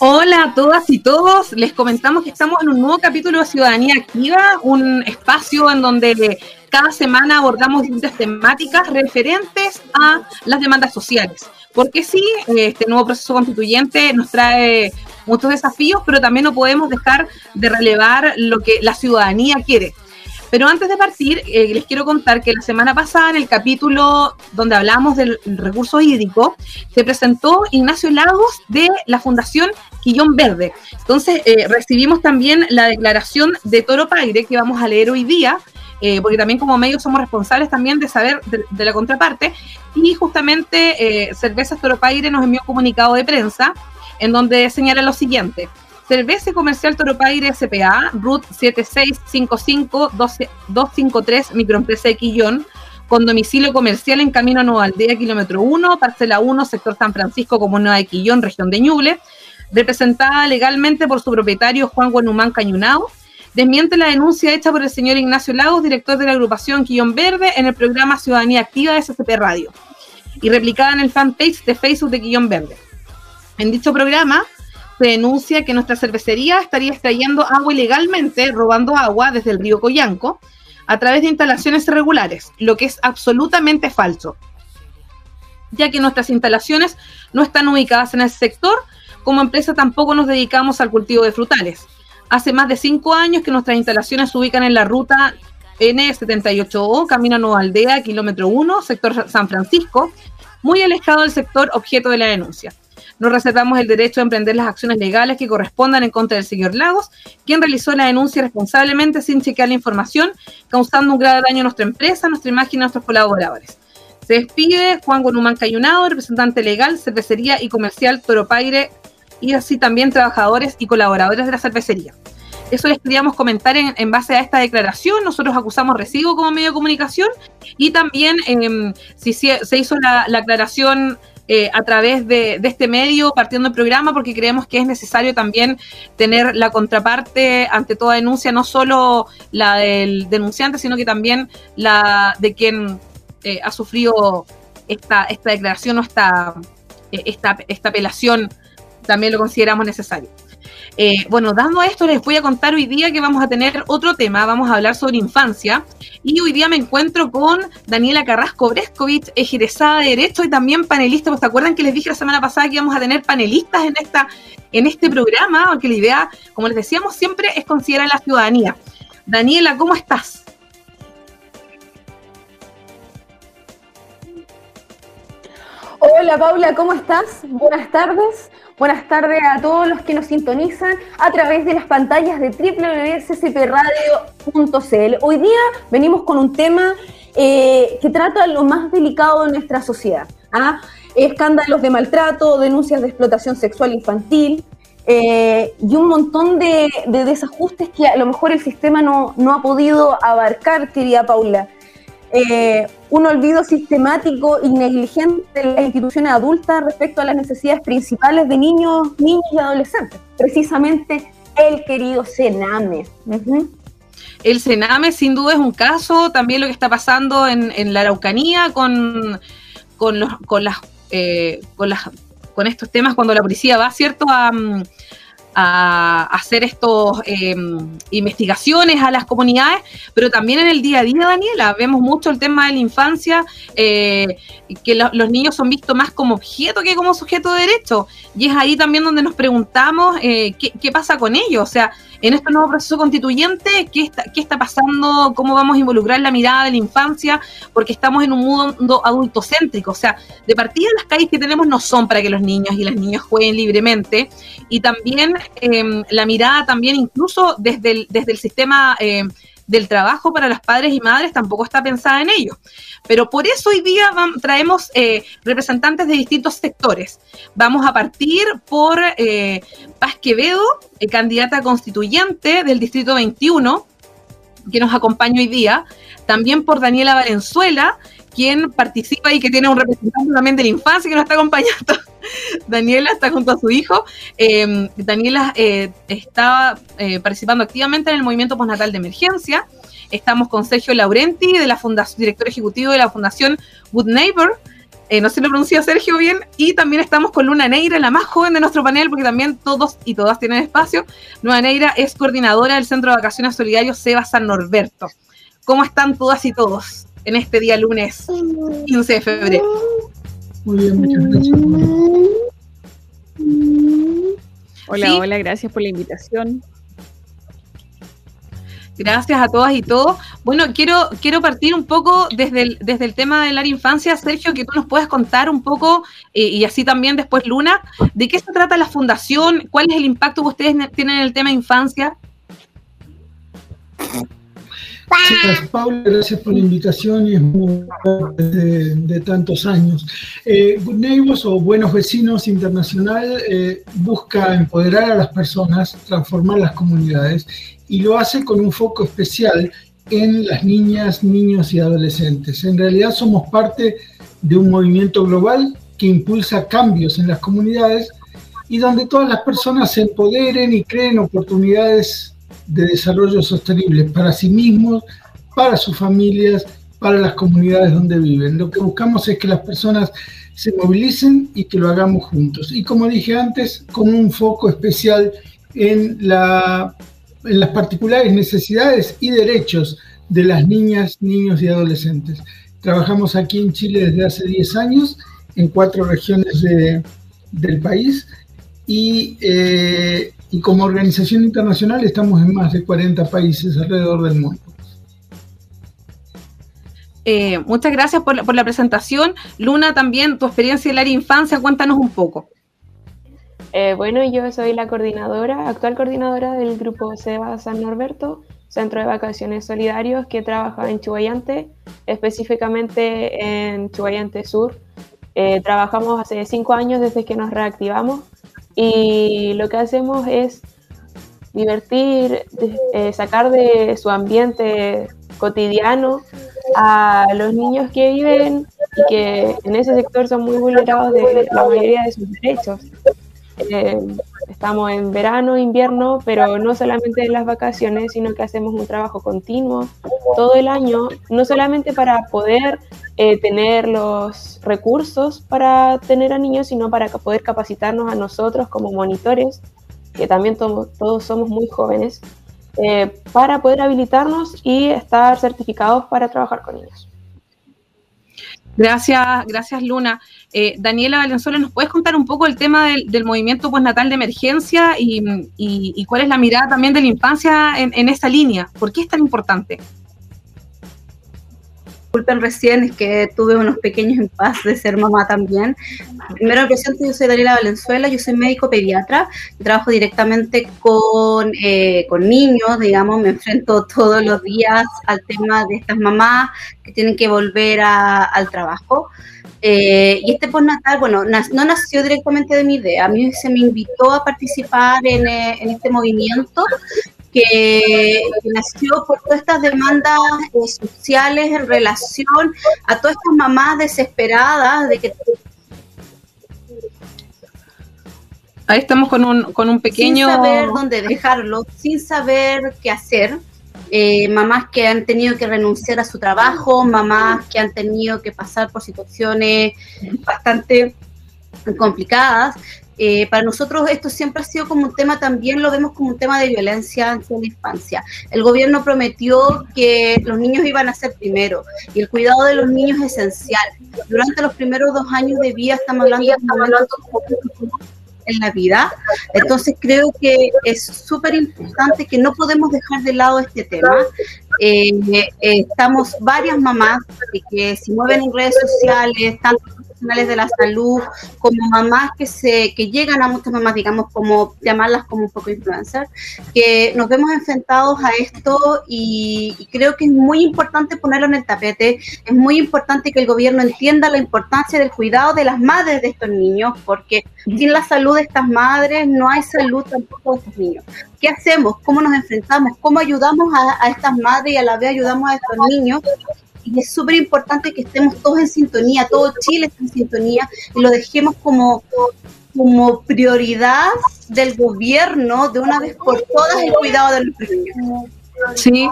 Hola a todas y todos, les comentamos que estamos en un nuevo capítulo de Ciudadanía Activa, un espacio en donde cada semana abordamos distintas temáticas referentes a las demandas sociales. Porque sí, este nuevo proceso constituyente nos trae muchos desafíos, pero también no podemos dejar de relevar lo que la ciudadanía quiere. Pero antes de partir, eh, les quiero contar que la semana pasada, en el capítulo donde hablamos del recurso hídrico, se presentó Ignacio Lagos de la Fundación Quillón Verde. Entonces, eh, recibimos también la declaración de Toro Paire, que vamos a leer hoy día, eh, porque también como medios somos responsables también de saber de, la contraparte. Y justamente Cervezas Toro Paire nos envió un comunicado de prensa en donde señala lo siguiente. Cerveza Comercial Toropaire SPA, RUT 7655-253, microempresa de Quillón, con domicilio comercial en Camino a Nueva Aldea, kilómetro 1, parcela 1, sector San Francisco, Comuna de Quillón, región de Ñuble, representada legalmente por su propietario Juan Guanumán Cañunao, desmiente la denuncia hecha por el señor Ignacio Lagos, director de la agrupación Quillón Verde, en el programa Ciudadanía Activa de SCP Radio, y replicada en el fanpage de Facebook de Quillón Verde. En dicho programa, se denuncia que nuestra cervecería estaría extrayendo agua ilegalmente, robando agua desde el río Coyanco, a través de instalaciones irregulares, lo que es absolutamente falso, ya que nuestras instalaciones no están ubicadas en ese sector, como empresa tampoco nos dedicamos al cultivo de frutales. Hace más de cinco años que nuestras instalaciones se ubican en la ruta N78O, Camino a Nueva Aldea, kilómetro 1, sector San Francisco, muy alejado del sector objeto de la denuncia nos reservamos el derecho a emprender las acciones legales que correspondan en contra del señor Lagos, quien realizó la denuncia responsablemente sin chequear la información, causando un grave daño a nuestra empresa, a nuestra imagen y a nuestros colaboradores. Se despide Juan Gonumán Cayunado, representante legal, cervecería y comercial Toropaire, y así también trabajadores y colaboradores de la cervecería. Eso les queríamos comentar en, base a esta declaración. Nosotros acusamos recibo como medio de comunicación y también em, si se, hizo la, la aclaración eh, a través de, este medio, partiendo del programa, porque creemos que es necesario también tener la contraparte ante toda denuncia, no solo la del denunciante, sino que también la de quien eh, ha sufrido esta, esta declaración o esta, eh, esta, esta apelación, también lo consideramos necesario. Eh, bueno, dando esto, les voy a contar hoy día que vamos a tener otro tema, vamos a hablar sobre infancia. Y hoy día me encuentro con Daniela Carrasco Brescovich, egresada de Derecho y también panelista. ¿Pues ¿Se acuerdan que les dije la semana pasada que íbamos a tener panelistas en, esta, en este programa? Porque la idea, como les decíamos, siempre es considerar la ciudadanía. Daniela, ¿cómo estás? Hola Paula, ¿cómo estás? Buenas tardes. Buenas tardes a todos los que nos sintonizan a través de las pantallas de www.ccpradio.cl. Hoy día venimos con un tema eh, que trata lo más delicado de nuestra sociedad. ¿ah? Escándalos de maltrato, denuncias de explotación sexual infantil, eh, y un montón de, desajustes que a lo mejor el sistema no, no ha podido abarcar, querida Paula. Eh, un olvido sistemático y negligente de las instituciones adultas respecto a las necesidades principales de niños, niños y adolescentes. Precisamente el querido Sename. El Sename sin duda es un caso, también lo que está pasando en, la Araucanía con, con, los, con, las, eh, con, las, con estos temas cuando la policía va, ¿cierto?, a, a hacer estas em, investigaciones a las comunidades, pero también en el día a día, Daniela, vemos mucho el tema de la infancia, eh, que los niños son vistos más como objeto que como sujeto de derecho, y es ahí también donde nos preguntamos eh, qué, pasa con ellos, o sea, en este nuevo proceso constituyente, ¿qué está, qué está pasando? ¿Cómo vamos a involucrar la mirada de la infancia? Porque estamos en un mundo adultocéntrico. O sea, de partida las calles que tenemos no son para que los niños y las niñas jueguen libremente. Y también em, la mirada también incluso desde el, desde el sistema... Em, del trabajo para los padres y madres tampoco está pensada en ello. Pero por eso hoy día traemos eh, representantes de distintos sectores. Vamos a partir por eh, Paz Quevedo, candidata constituyente del Distrito 21, que nos acompaña hoy día. También por Daniela Valenzuela, quien participa y que tiene un representante también de la infancia que nos está acompañando. Daniela está junto a su hijo. Em, Daniela eh, está eh, participando activamente en el movimiento postnatal de emergencia. Estamos con Sergio Laurenti, director ejecutivo de la Fundación Good Neighbor. Eh, no sé si lo pronuncia Sergio bien. Y también estamos con Luna Neira, la más joven de nuestro panel, porque también todos y todas tienen espacio. Luna Neira es coordinadora del Centro de Vacaciones Solidarios Seba San Norberto. ¿Cómo están todas y todos? En este día lunes 15 de febrero. Muy bien, muchas gracias. Hola, hola, gracias por la invitación. Gracias a todas y todos. Bueno, quiero, quiero partir un poco desde el, desde el tema de la infancia, Sergio, que tú nos puedas contar un poco, eh, y así también después Luna, de qué se trata la fundación, cuál es el impacto que ustedes tienen en el tema infancia. Gracias, Paula, gracias por la invitación y es muy de, de tantos años. Eh, Good Neighbors o Buenos Vecinos Internacional eh, busca empoderar a las personas, transformar las comunidades y lo hace con un foco especial en las niñas, niños y adolescentes. En realidad somos parte de un movimiento global que impulsa cambios en las comunidades y donde todas las personas se empoderen y creen oportunidades de desarrollo sostenible para sí mismos, para sus familias, para las comunidades donde viven. Lo que buscamos es que las personas se movilicen y que lo hagamos juntos. Y como dije antes, con un foco especial en, la, en las particulares necesidades y derechos de las niñas, niños y adolescentes. Trabajamos aquí en Chile desde hace 10 años en cuatro regiones del país y eh, y como organización internacional estamos en más de 40 países alrededor del mundo. Eh, muchas gracias por la, presentación. Luna, también tu experiencia en la infancia, cuéntanos un poco. Eh, bueno, yo soy la coordinadora, actual coordinadora del grupo SEBA San Norberto, Centro de Vacaciones Solidarios, que trabaja en Chubayante, específicamente en Chubayante Sur. Eh, trabajamos hace cinco años desde que nos reactivamos y lo que hacemos es divertir, eh, sacar de su ambiente cotidiano a los niños que viven y que en ese sector son muy vulnerados de la mayoría de sus derechos. Eh, estamos en verano, invierno, pero no solamente en las vacaciones, sino que hacemos un trabajo continuo todo el año, no solamente para poder eh, tener los recursos para tener a niños, sino para poder capacitarnos a nosotros como monitores, que también todos somos muy jóvenes, eh, para poder habilitarnos y estar certificados para trabajar con niños. Gracias, gracias Luna. Eh, Daniela Valenzuela, ¿nos puedes contar un poco el tema del, movimiento postnatal de emergencia y, cuál es la mirada también de la infancia en, en esa línea? ¿Por qué es tan importante? Disculpen recién, es que tuve unos pequeños paz de ser mamá también. Primero presento, yo soy Daniela Valenzuela, yo soy médico pediatra, trabajo directamente con, eh, con niños, digamos, me enfrento todos los días al tema de estas mamás que tienen que volver al trabajo. Eh, y este postnatal, bueno, no nació directamente de mi idea, a mí se me invitó a participar en, eh, en este movimiento que, nació por todas estas demandas eh, sociales en relación a todas estas mamás desesperadas de que Ahí estamos con un, con un pequeño... Sin saber dónde dejarlo, sin saber qué hacer. Eh, mamás que han tenido que renunciar a su trabajo, mamás que han tenido que pasar por situaciones bastante complicadas, eh, para nosotros esto siempre ha sido como un tema, también lo vemos como un tema de violencia en la infancia. El gobierno prometió que los niños iban a ser primero y el cuidado de los niños es esencial. Durante los primeros dos años de vida estamos hablando, de en la vida. Entonces creo que es súper importante que no podemos dejar de lado este tema. Eh, eh, estamos varias mamás que se mueven en redes sociales, tanto profesionales de la salud, como mamás que se que llegan a muchas mamás, digamos, como llamarlas como un poco influencers, que nos vemos enfrentados a esto y, y creo que es muy importante ponerlo en el tapete, es muy importante que el gobierno entienda la importancia del cuidado de las madres de estos niños, porque sin la salud de estas madres no hay salud tampoco de estos niños. ¿Qué hacemos? ¿Cómo nos enfrentamos? ¿Cómo ayudamos a, a estas madres y a la vez ayudamos a estos niños? Y es súper importante que estemos todos en sintonía, todo Chile está en sintonía y lo dejemos como, como prioridad del gobierno de una vez por todas el cuidado de niños. Sí,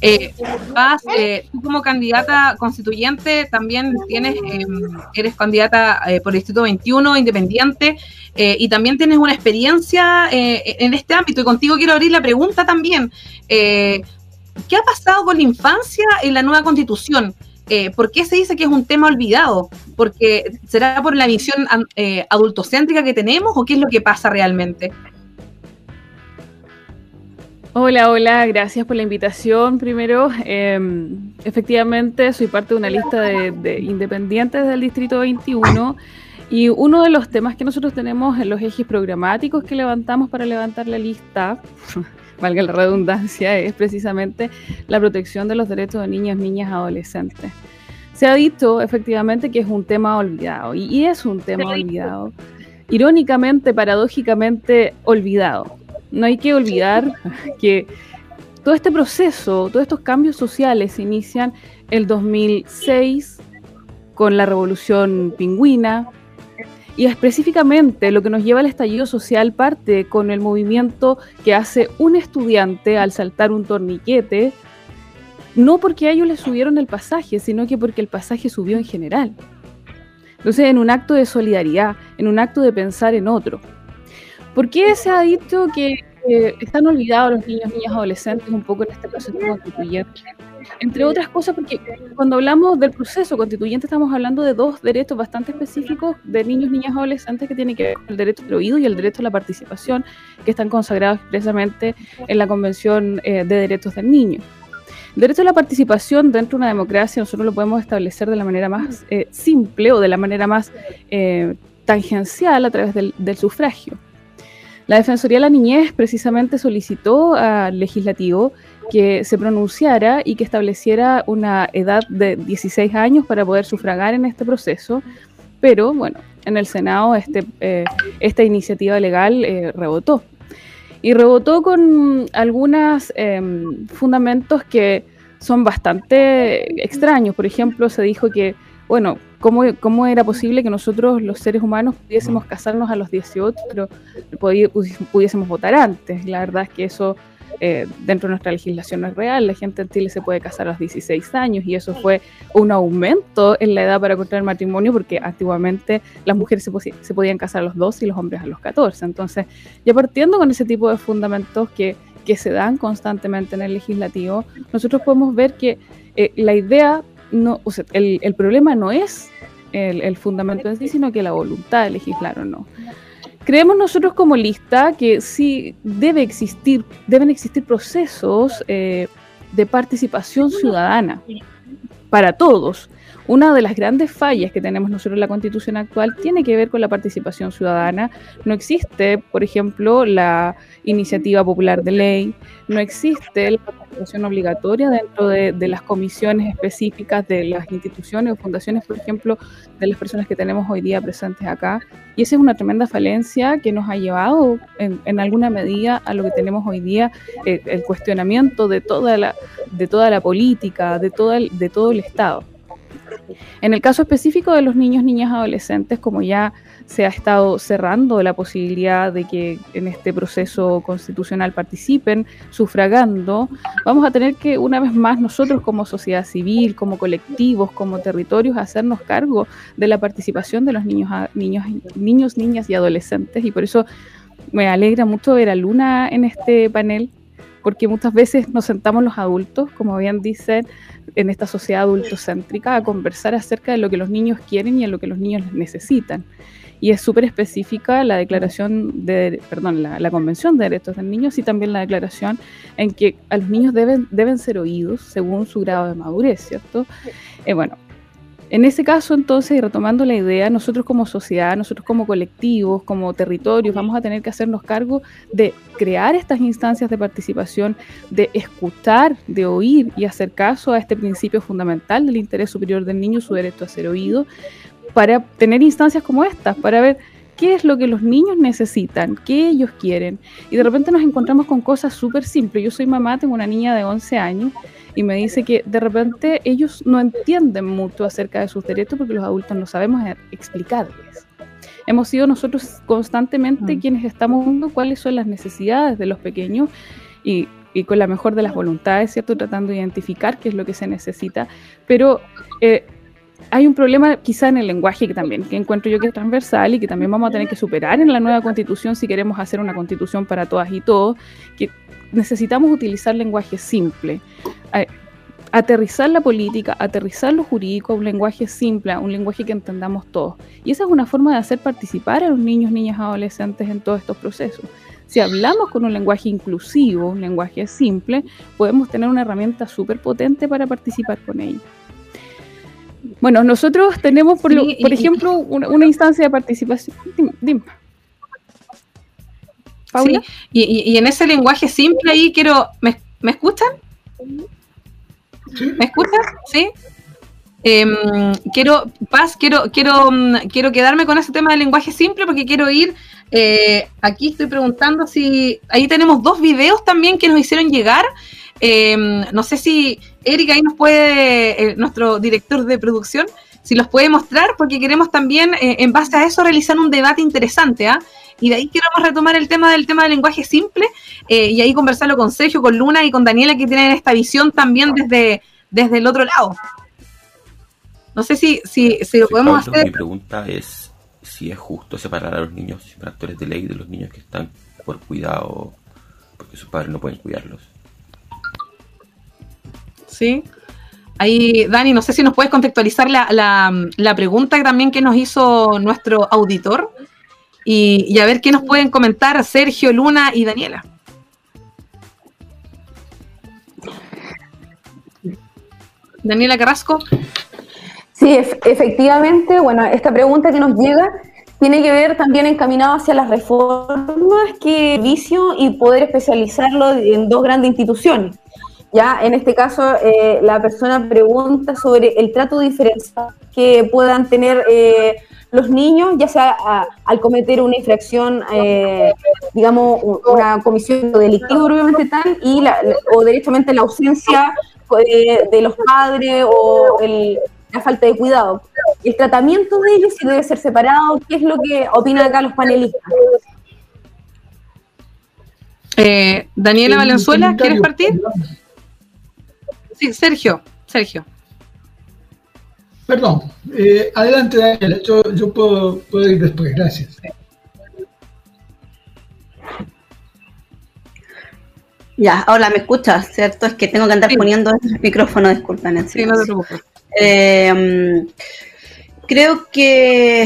eh, Paz, eh, tú como candidata constituyente también tienes, eh, eres candidata eh, por el Distrito 21, independiente, eh, y también tienes una experiencia en este ámbito. Y contigo quiero abrir la pregunta también. ¿Qué ha pasado con la infancia en la nueva constitución? Eh, ¿Por qué se dice que es un tema olvidado? ¿Porque será por la visión eh, adultocéntrica que tenemos o qué es lo que pasa realmente? Hola, hola, gracias por la invitación. Primero, eh, efectivamente, soy parte de una lista de independientes del Distrito 21 y uno de los temas que nosotros tenemos en los ejes programáticos que levantamos para levantar la lista, valga la redundancia, es precisamente la protección de los derechos de niños, niñas, adolescentes. Se ha dicho efectivamente que es un tema olvidado y, y es un tema olvidado. Irónicamente, paradójicamente, olvidado no hay que olvidar que todo este proceso, todos estos cambios sociales se inician el 2006 con la revolución pingüina y específicamente lo que nos lleva al estallido social parte con el movimiento que hace un estudiante al saltar un torniquete, no porque a ellos les subieron el pasaje, sino que porque el pasaje subió en general. Entonces, en un acto de solidaridad, en un acto de pensar en otro. ¿Por qué se ha dicho que eh, están olvidados los niños, niñas, adolescentes un poco en este proceso constituyente? Entre otras cosas, porque cuando hablamos del proceso constituyente estamos hablando de dos derechos bastante específicos de niños, niñas, adolescentes que tienen que ver con el derecho al oído y el derecho a la participación, que están consagrados expresamente en la Convención eh, de Derechos del Niño. El derecho a la participación dentro de una democracia nosotros lo podemos establecer de la manera más eh, simple o de la manera más eh, tangencial a través del, del sufragio. La Defensoría de la Niñez precisamente solicitó al legislativo que se pronunciara y que estableciera una edad de 16 años para poder sufragar en este proceso, pero bueno, en el Senado este, eh, esta iniciativa legal eh, rebotó. Y rebotó con algunos eh, fundamentos que son bastante extraños. Por ejemplo, se dijo que, bueno, ¿cómo, cómo era posible que nosotros los seres humanos pudiésemos casarnos a los 18, pero pudi- pudiésemos votar antes? La verdad es que eso eh, dentro de nuestra legislación no es real. La gente en Chile se puede casar a los 16 años y eso fue un aumento en la edad para contraer matrimonio porque antiguamente las mujeres se podían casar a los 12 y los hombres a los 14. Entonces, ya partiendo con ese tipo de fundamentos que, que se dan constantemente en el legislativo, nosotros podemos ver que eh, la idea, no, o sea, el, el problema no es el, el fundamento en sí, sino que la voluntad de legislar o no. Creemos nosotros como lista que sí debe existir, deben existir procesos eh, de participación ciudadana para todos. Una de las grandes fallas que tenemos nosotros en la constitución actual tiene que ver con la participación ciudadana. No existe, por ejemplo, la iniciativa popular de ley, no existe la participación obligatoria dentro de, las comisiones específicas de las instituciones o fundaciones, por ejemplo, de las personas que tenemos hoy día presentes acá. Y esa es una tremenda falencia que nos ha llevado en, en alguna medida a lo que tenemos hoy día, eh, el cuestionamiento de toda la, de toda la política, de el, de todo el Estado. En el caso específico de los niños, niñas, adolescentes, como ya se ha estado cerrando la posibilidad de que en este proceso constitucional participen, sufragando, vamos a tener que una vez más nosotros como sociedad civil, como colectivos, como territorios, hacernos cargo de la participación de los niños, niños, niños niñas y adolescentes. Y por eso me alegra mucho ver a Luna en este panel, porque muchas veces nos sentamos los adultos, como bien dicen, en esta sociedad adultocéntrica, a conversar acerca de lo que los niños quieren y a lo que los niños necesitan. Y es súper específica la declaración de, perdón, la, la Convención de Derechos del Niño y también la declaración en que a los niños deben, deben ser oídos según su grado de madurez, ¿cierto? Eh, bueno, En ese caso, entonces, y retomando la idea, nosotros como sociedad, nosotros como colectivos, como territorios, vamos a tener que hacernos cargo de crear estas instancias de participación, de escuchar, de oír y hacer caso a este principio fundamental del interés superior del niño, su derecho a ser oído, para tener instancias como estas, para ver qué es lo que los niños necesitan, qué ellos quieren. Y de repente nos encontramos con cosas súper simples. Yo soy mamá, tengo una niña de 11 años y me dice que de repente ellos no entienden mucho acerca de sus derechos porque los adultos no sabemos explicarles. Hemos sido nosotros constantemente mm. quienes estamos viendo cuáles son las necesidades de los pequeños y, y, con la mejor de las voluntades, ¿cierto? Tratando de identificar qué es lo que se necesita, pero eh, hay un problema quizá en el lenguaje que también, que encuentro yo que es transversal y que también vamos a tener que superar en la nueva constitución si queremos hacer una constitución para todas y todos, que necesitamos utilizar lenguaje simple. Aterrizar la política, aterrizar lo jurídico un lenguaje simple, un lenguaje que entendamos todos. Y esa es una forma de hacer participar a los niños, niñas, adolescentes en todos estos procesos. Si hablamos con un lenguaje inclusivo, un lenguaje simple, podemos tener una herramienta súper potente para participar con ellos. Bueno, nosotros tenemos, por, por ejemplo, una, instancia de participación. Dime. Sí, y, en ese lenguaje simple ahí quiero... ¿Me, escuchan? ¿Me escuchan? ¿Sí? Em, quiero, Paz, quiero, quiero, mm, quiero quedarme con ese tema del lenguaje simple porque quiero ir... Eh, aquí estoy preguntando si... Ahí tenemos dos videos también que nos hicieron llegar. Em, no sé si Erika ahí nos puede, eh, nuestro director de producción, si los puede mostrar, porque queremos también, eh, en base a eso, realizar un debate interesante, ¿ah? Y de ahí queremos retomar el tema del tema del lenguaje simple eh, y ahí conversarlo con Sergio, con Luna y con Daniela, que tienen esta visión también desde, desde el otro lado. No sé si, si, si lo podemos hacer. Mi pregunta es si es justo separar a los niños infractores de ley de los niños que están por cuidado porque sus padres no pueden cuidarlos. Sí. Ahí, Dani, no sé si nos puedes contextualizar la, la, pregunta también que nos hizo nuestro auditor y, a ver qué nos pueden comentar Sergio, Luna y Daniela. Daniela Carrasco. Sí, efectivamente, bueno, esta pregunta que nos llega tiene que ver también encaminado hacia las reformas que vicio y poder especializarlo en dos grandes instituciones. Ya, en este caso, eh, la persona pregunta sobre el trato diferencial que puedan tener eh, los niños, ya sea al cometer una infracción, eh, digamos, una comisión delictiva propiamente tal, y la, o directamente la ausencia de, los padres o la falta de cuidado. El tratamiento de ellos si debe ser separado, ¿qué es lo que opinan acá los panelistas? Daniela Valenzuela, ¿quieres partir? Sí, Sergio, Sergio. Perdón, eh, adelante Daniela, yo, yo puedo, ir después, gracias. Ya, ahora me escuchas, ¿cierto? Es que tengo que andar poniendo el micrófono, disculpen. Sí, no te preocupes. Eh, creo que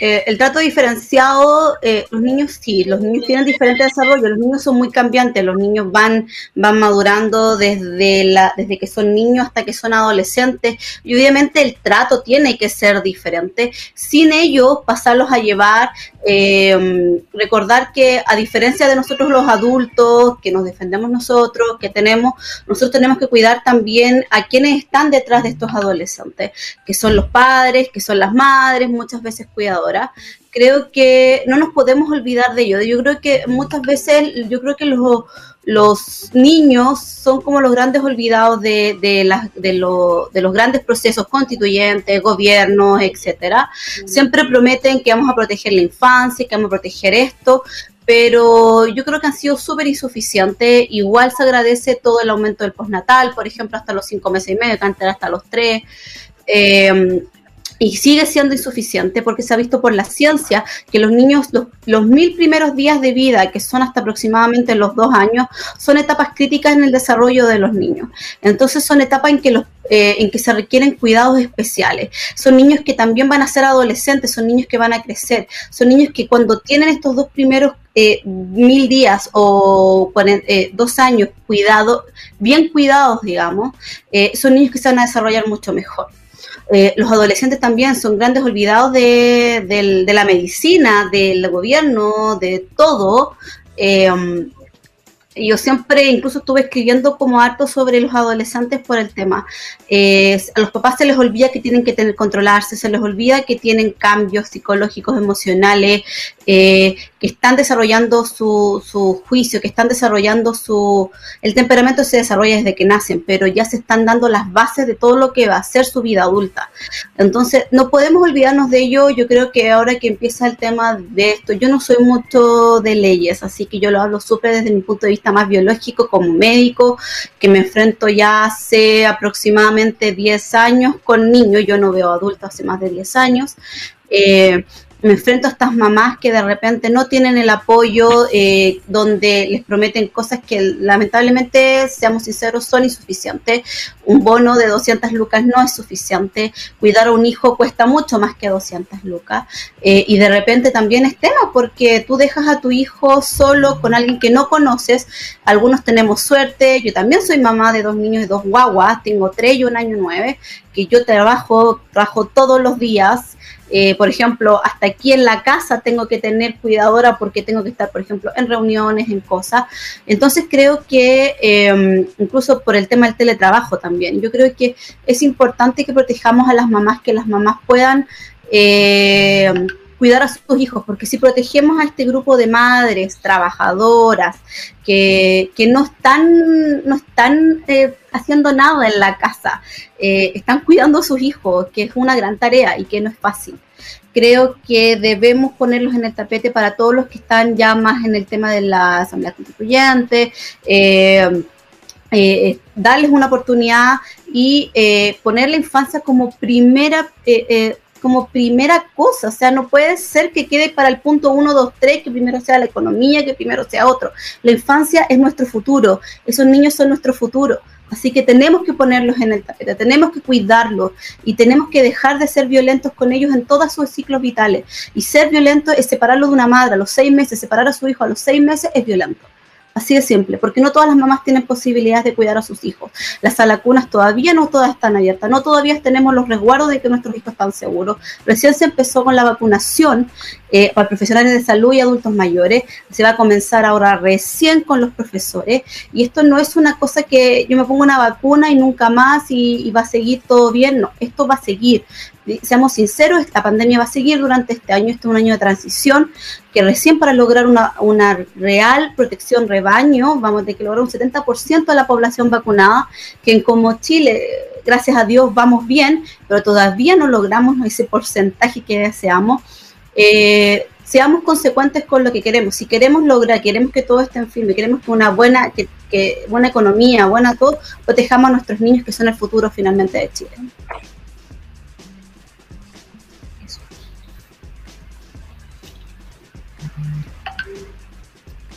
eh, el trato diferenciado, eh, los niños sí, los niños tienen diferente desarrollo, los niños son muy cambiantes, los niños van, van madurando desde, la, desde que son niños hasta que son adolescentes y obviamente el trato tiene que ser diferente, sin ello pasarlos a llevar, eh, recordar que a diferencia de nosotros los adultos, que nos defendemos nosotros, que tenemos, nosotros tenemos que cuidar también a quienes están detrás de estos adolescentes, que son los padres, que son las madres, muchas veces cuidadoras. Creo que no nos podemos olvidar de ello. Yo creo que muchas veces, yo creo que los, los niños son como los grandes olvidados de, de, de, los grandes procesos constituyentes, gobiernos, etcétera. Siempre prometen que vamos a proteger la infancia, que vamos a proteger esto, pero yo creo que han sido súper insuficientes. Igual se agradece todo el aumento del postnatal, por ejemplo, hasta los cinco meses y medio, que antes era hasta los tres. Eh, y sigue siendo insuficiente porque se ha visto por la ciencia que los niños, los, mil primeros días de vida, que son hasta aproximadamente los dos años, son etapas críticas en el desarrollo de los niños. Entonces son etapas en que, los, eh, en que se requieren cuidados especiales. Son niños que también van a ser adolescentes, son niños que van a crecer, son niños que cuando tienen estos dos primeros eh, mil días o eh, dos años cuidado, bien cuidados, digamos, son niños que se van a desarrollar mucho mejor. Eh, los adolescentes también son grandes olvidados de, de la medicina, del gobierno, de todo. Eh, yo siempre incluso estuve escribiendo como harto sobre los adolescentes por el tema. Eh, a los papás se les olvida que tienen que tener controlarse, se les olvida que tienen cambios psicológicos, emocionales, eh, que están desarrollando su, su, juicio, que están desarrollando su... El temperamento se desarrolla desde que nacen, pero ya se están dando las bases de todo lo que va a ser su vida adulta. Entonces, no podemos olvidarnos de ello. Yo creo que ahora que empieza el tema de esto, yo no soy mucho de leyes, así que yo lo hablo súper desde mi punto de vista más biológico como médico, que me enfrento ya hace aproximadamente 10 años con niños, yo no veo adultos hace más de 10 años. Eh, me enfrento a estas mamás que de repente no tienen el apoyo, eh, donde les prometen cosas que lamentablemente, seamos sinceros, son insuficientes. Un bono de 200 lucas no es suficiente. Cuidar a un hijo cuesta mucho más que 200 lucas. Eh, y de repente también es tema porque tú dejas a tu hijo solo con alguien que no conoces. Algunos tenemos suerte. Yo también soy mamá de dos niños y dos guaguas. Tengo tres y un año nueve. Que yo trabajo, trabajo todos los días eh, por ejemplo, hasta aquí en la casa tengo que tener cuidadora porque tengo que estar, por ejemplo, en reuniones, en cosas. Entonces creo que, em, incluso por el tema del teletrabajo también, yo creo que es importante que protejamos a las mamás, que las mamás puedan... Eh, cuidar a sus hijos, porque si protegemos a este grupo de madres trabajadoras que, que no están, no están eh, haciendo nada en la casa, eh, están cuidando a sus hijos, que es una gran tarea y que no es fácil. Creo que debemos ponerlos en el tapete para todos los que están ya más en el tema de la Asamblea Constituyente. Eh, darles una oportunidad y poner la infancia como primera como primera cosa, o sea, no puede ser que quede para el punto 1, 2, 3, que primero sea la economía, que primero sea otro. La infancia es nuestro futuro, esos niños son nuestro futuro. Así que tenemos que ponerlos en el tapete, tenemos que cuidarlos y tenemos que dejar de ser violentos con ellos en todos sus ciclos vitales. Y ser violento es separarlo de una madre a los seis meses, separar a su hijo a los seis meses es violento. Así de simple, porque no todas las mamás tienen posibilidades de cuidar a sus hijos. Las salacunas todavía no todas están abiertas, no todavía tenemos los resguardos de que nuestros hijos están seguros. Recién se empezó con la vacunación eh, para profesionales de salud y adultos mayores, se va a comenzar ahora recién con los profesores, y esto no es una cosa que yo me pongo una vacuna y nunca más y, va a seguir todo bien, no, esto va a seguir. Seamos sinceros, esta pandemia va a seguir durante este año, este es un año de transición, que recién para lograr una, una real protección rebaño, vamos a tener que lograr un 70% de la población vacunada, que como Chile, gracias a Dios, vamos bien, pero todavía no logramos ese porcentaje que deseamos. Eh, seamos consecuentes con lo que queremos. Si queremos lograr, queremos que todo esté en firme, queremos que una buena, que, que buena economía, buena todo, protejamos a nuestros niños que son el futuro finalmente de Chile.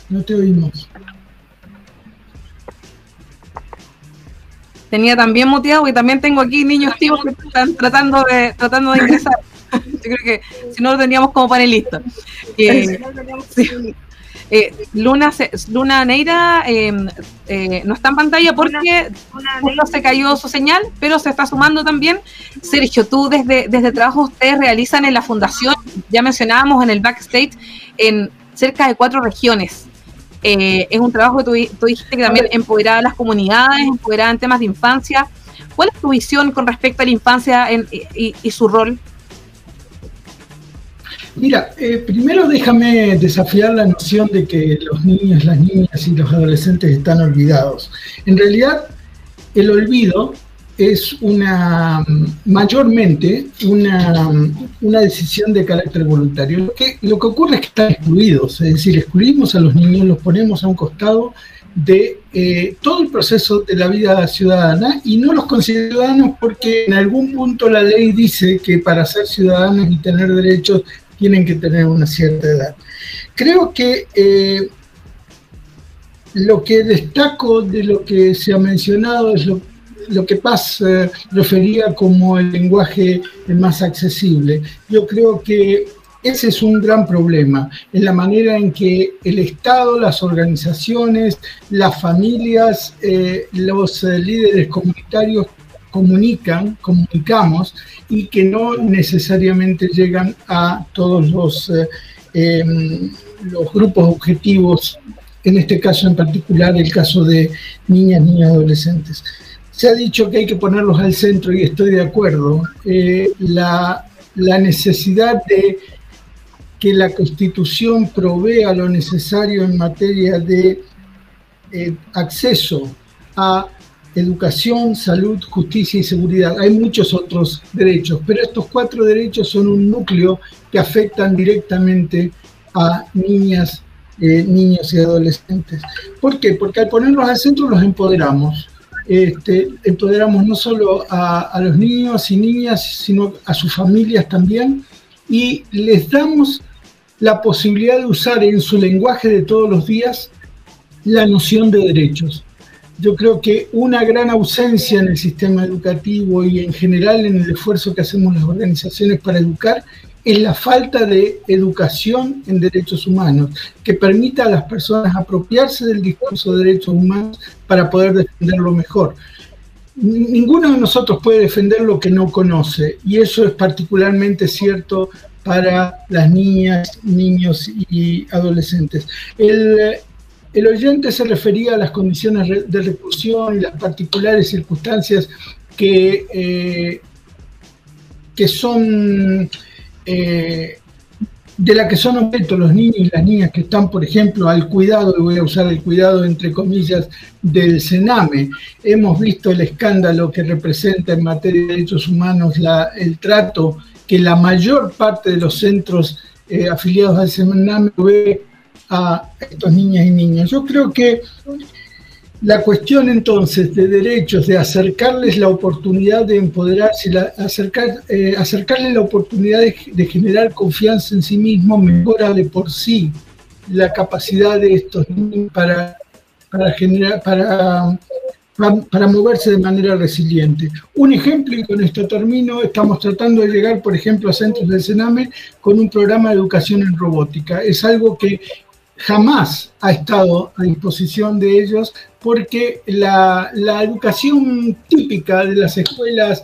No te oímos. Tenía también muteado y también tengo aquí niños activos que están tratando de, tratando de ingresar. Yo creo que si no lo teníamos como panelista. Eh, eh, Luna, Luna Neira em, eh, no está en pantalla porque se cayó su señal, pero se está sumando también. Sergio, tú desde, desde trabajo ustedes realizan en la fundación, ya mencionábamos en el backstage, en cerca de cuatro regiones. Es un trabajo que tú, dijiste que también empoderaba a las comunidades, empoderaba en temas de infancia. ¿Cuál es tu visión con respecto a la infancia y, su rol? Mira, eh, primero déjame desafiar la noción de que los niños, las niñas y los adolescentes están olvidados. En realidad, el olvido es una mayormente una, una, decisión de carácter voluntario. Lo que, lo que ocurre es que están excluidos, es decir, excluimos a los niños, los ponemos a un costado de eh, todo el proceso de la vida ciudadana y no los consideramos porque en algún punto la ley dice que para ser ciudadanos y tener derechos tienen que tener una cierta edad. Creo que eh, lo que destaco de lo que se ha mencionado es lo que Paz refería como el lenguaje más accesible. Yo creo que ese es un gran problema, en la manera en que el Estado, las organizaciones, las familias, eh, los eh, líderes comunitarios comunican, comunicamos y que no necesariamente llegan a todos los, eh, em, los grupos objetivos, en este caso en particular el caso de niñas, niños, adolescentes. Se ha dicho que hay que ponerlos al centro y estoy de acuerdo. Eh, la, la necesidad de que la Constitución provea lo necesario en materia de eh, acceso a educación, salud, justicia y seguridad. Hay muchos otros derechos, pero estos cuatro derechos son un núcleo que afectan directamente a niñas, eh, niños y adolescentes. ¿Por qué? Porque al ponerlos al centro los empoderamos. Este, empoderamos no solo a, a los niños y niñas, sino a sus familias también, y les damos la posibilidad de usar en su lenguaje de todos los días la noción de derechos. Yo creo que una gran ausencia en el sistema educativo y en general en el esfuerzo que hacemos las organizaciones para educar es la falta de educación en derechos humanos, que permita a las personas apropiarse del discurso de derechos humanos para poder defenderlo mejor. Ninguno de nosotros puede defender lo que no conoce, y eso es particularmente cierto para las niñas, niños y adolescentes. El, el oyente se refería a las condiciones de reclusión y las particulares circunstancias que, eh, que son eh, de la que son objeto los niños y las niñas que están, por ejemplo, al cuidado, y voy a usar el cuidado entre comillas, del Sename. Hemos visto el escándalo que representa en materia de derechos humanos el trato que la mayor parte de los centros eh, afiliados al Sename ve a estos niñas y niños. Yo creo que la cuestión entonces de derechos, de acercarles la oportunidad de empoderarse, eh, acercarles la oportunidad de, generar confianza en sí mismo, mejora de por sí la capacidad de estos niños para, para, generar, para, para moverse de manera resiliente. Un ejemplo, y con esto termino, estamos tratando de llegar, por ejemplo, a centros del Sename con un programa de educación en robótica. Es algo que jamás ha estado a disposición de ellos porque la, educación típica de las escuelas,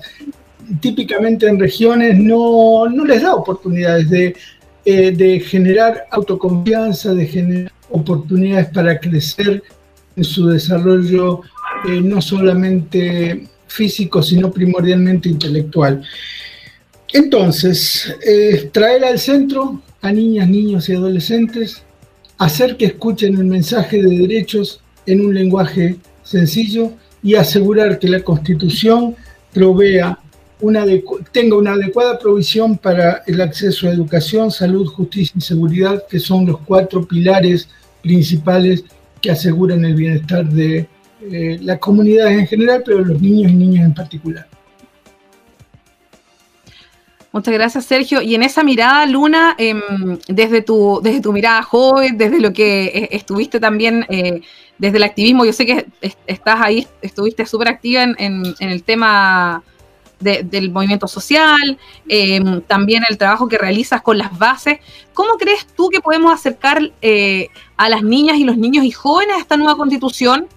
típicamente en regiones, no, les da oportunidades de, eh, de generar autoconfianza, de generar oportunidades para crecer en su desarrollo eh, no solamente físico, sino primordialmente intelectual. Entonces, eh, traer al centro a niñas, niños y adolescentes hacer que escuchen el mensaje de derechos en un lenguaje sencillo y asegurar que la Constitución tenga una adecuada provisión para el acceso a educación, salud, justicia y seguridad, que son los cuatro pilares principales que aseguran el bienestar de eh, las comunidades en general, pero los niños y niñas en particular. Muchas gracias, Sergio. Y en esa mirada, Luna, em, desde, tu, desde tu mirada joven, desde lo que eh, estuviste también, eh, desde el activismo, yo sé que estás ahí, estuviste súper activa en, el tema del movimiento social, em, también el trabajo que realizas con las bases. ¿Cómo crees tú que podemos acercar eh, a las niñas y los niños y jóvenes a esta nueva constitución?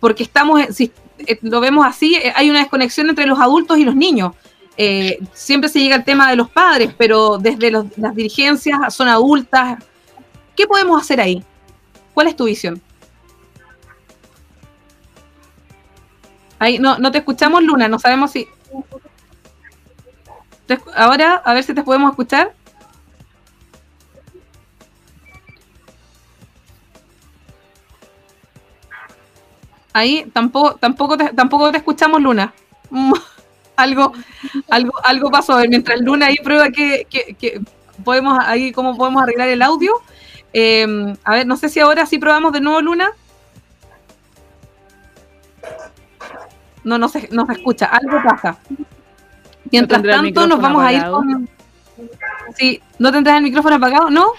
porque estamos, si lo vemos así, hay una desconexión entre los adultos y los niños. Eh, siempre se llega al tema de los padres, pero desde las dirigencias son adultas. ¿Qué podemos hacer ahí? ¿Cuál es tu visión? Ahí no, no te escuchamos, Luna, no sabemos si. Ahora, a ver si te podemos escuchar. Ahí tampoco, tampoco, tampoco te escuchamos, Luna. algo, algo, algo pasó. A ver, mientras Luna ahí prueba que, podemos, ahí cómo podemos arreglar el audio. Em, a ver, no sé si ahora sí probamos de nuevo Luna. No, no se, no se escucha, algo pasa. Mientras tanto, nos vamos a ir con. Sí, ¿no tendrás el micrófono apagado? ¿No?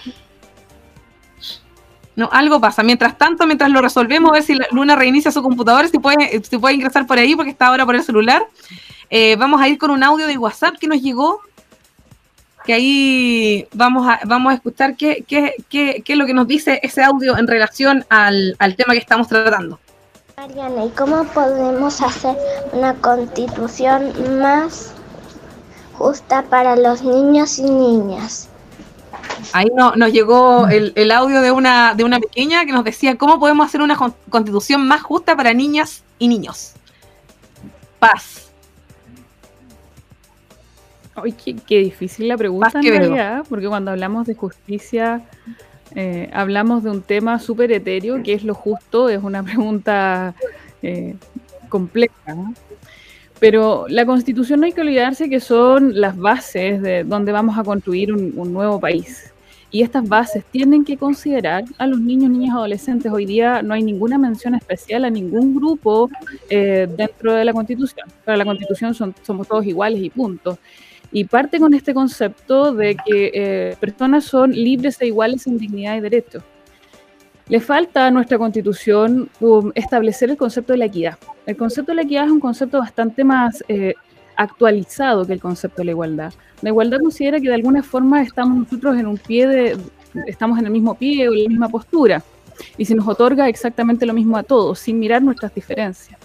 No, algo pasa. Mientras tanto, mientras lo resolvemos, a ver si Luna reinicia su computadora, si puede, si puede ingresar por ahí, porque está ahora por el celular. Eh, vamos a ir con un audio de WhatsApp que nos llegó, que ahí vamos a, vamos a escuchar qué, qué, qué, qué es lo que nos dice ese audio en relación al, al tema que estamos tratando. Mariana, ¿y cómo podemos hacer una constitución más justa para los niños y niñas? Ahí no, nos llegó el, el audio de una, de una pequeña que nos decía cómo podemos hacer una con- constitución más justa para niñas y niños. Paz. Ay, qué, qué difícil la pregunta Más en realidad, porque cuando hablamos de justicia eh, hablamos de un tema súper etéreo, que es lo justo, es una pregunta eh, compleja. ¿no? Pero la constitución no hay que olvidarse que son las bases de donde vamos a construir un, nuevo país. Y estas bases tienen que considerar a los niños, niñas, adolescentes. Hoy día no hay ninguna mención especial a ningún grupo eh, dentro de la constitución. Para la constitución somos todos iguales y punto. Y parte con este concepto de que eh, personas son libres e iguales en dignidad y derechos. Le falta a nuestra constitución um, establecer el concepto de la equidad. El concepto de la equidad es un concepto bastante más eh, actualizado que el concepto de la igualdad. La igualdad considera que de alguna forma estamos nosotros en un pie estamos en el mismo pie o en la misma postura y se nos otorga exactamente lo mismo a todos, sin mirar nuestras diferencias.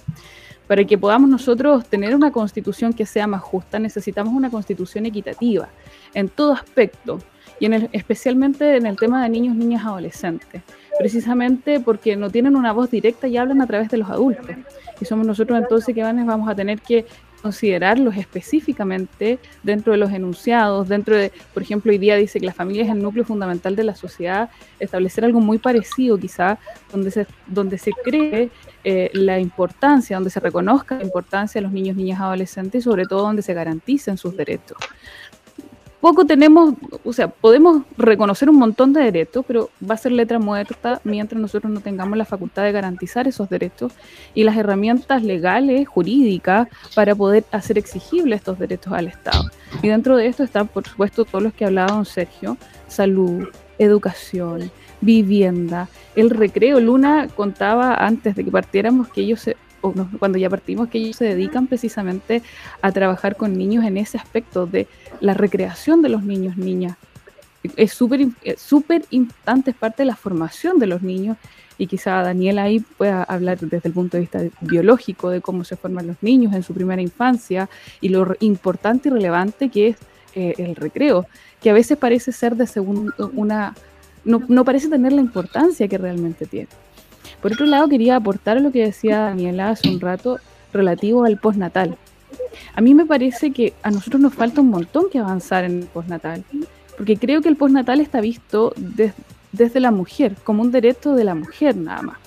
Para que podamos nosotros tener una constitución que sea más justa, necesitamos una constitución equitativa en todo aspecto, y especialmente en el tema de niños, niñas, adolescentes, precisamente porque no tienen una voz directa y hablan a través de los adultos. Y somos nosotros entonces que vamos a tener que considerarlos específicamente dentro de los enunciados, dentro de, por ejemplo, hoy día dice que la familia es el núcleo fundamental de la sociedad, establecer algo muy parecido quizá, donde se, donde se cree eh, la importancia, donde se reconozca la importancia de los niños, niñas, adolescentes y sobre todo donde se garanticen sus derechos. Poco tenemos, o sea, podemos reconocer un montón de derechos, pero va a ser letra muerta mientras nosotros no tengamos la facultad de garantizar esos derechos y las herramientas legales, jurídicas, para poder hacer exigibles estos derechos al Estado. Y dentro de esto están, por supuesto, todos los que hablaba don Sergio, salud, educación, vivienda, el recreo. Luna contaba antes de que partiéramos que ellos, se- cuando ya partimos, que ellos se dedican precisamente a trabajar con niños en ese aspecto de la recreación de los niños, niñas. Es es súper importante, es parte de la formación de los niños y quizá Daniela ahí pueda hablar desde el punto de vista biológico de cómo se forman los niños en su primera infancia y lo importante y relevante que es eh, el recreo, que a veces parece ser de segundo, una, no, no parece tener la importancia que realmente tiene. Por otro lado, quería aportar lo que decía Daniela hace un rato relativo al postnatal. A mí me parece que a nosotros nos falta un montón que avanzar en el postnatal, porque creo que el postnatal está visto des- desde la mujer, como un derecho de la mujer nada más.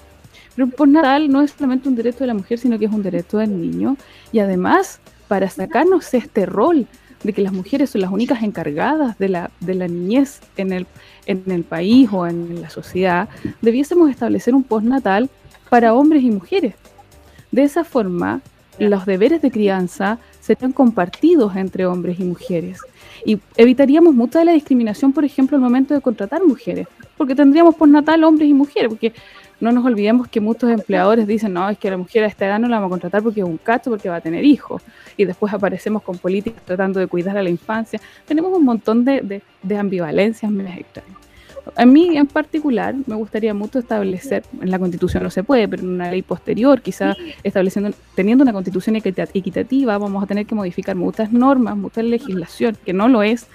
Pero el postnatal no es solamente un derecho de la mujer, sino que es un derecho del niño. Y además, para sacarnos este rol de que las mujeres son las únicas encargadas de la, de la niñez en el, en el país o en la sociedad, debiésemos establecer un postnatal para hombres y mujeres. De esa forma, los deberes de crianza serían compartidos entre hombres y mujeres. Y evitaríamos mucha de la discriminación, por ejemplo, al momento de contratar mujeres, porque tendríamos postnatal hombres y mujeres, porque no nos olvidemos que muchos empleadores dicen, no, es que la mujer a esta edad no la vamos a contratar porque es un cacho, porque va a tener hijos. Y después aparecemos con políticas tratando de cuidar a la infancia. Tenemos un montón de, de, de ambivalencias medias extrañas. A mí en particular me gustaría mucho establecer, en la constitución no se puede, pero en una ley posterior, quizá estableciendo, teniendo una constitución equita- equitativa, vamos a tener que modificar muchas normas, mucha legislación, que no lo es,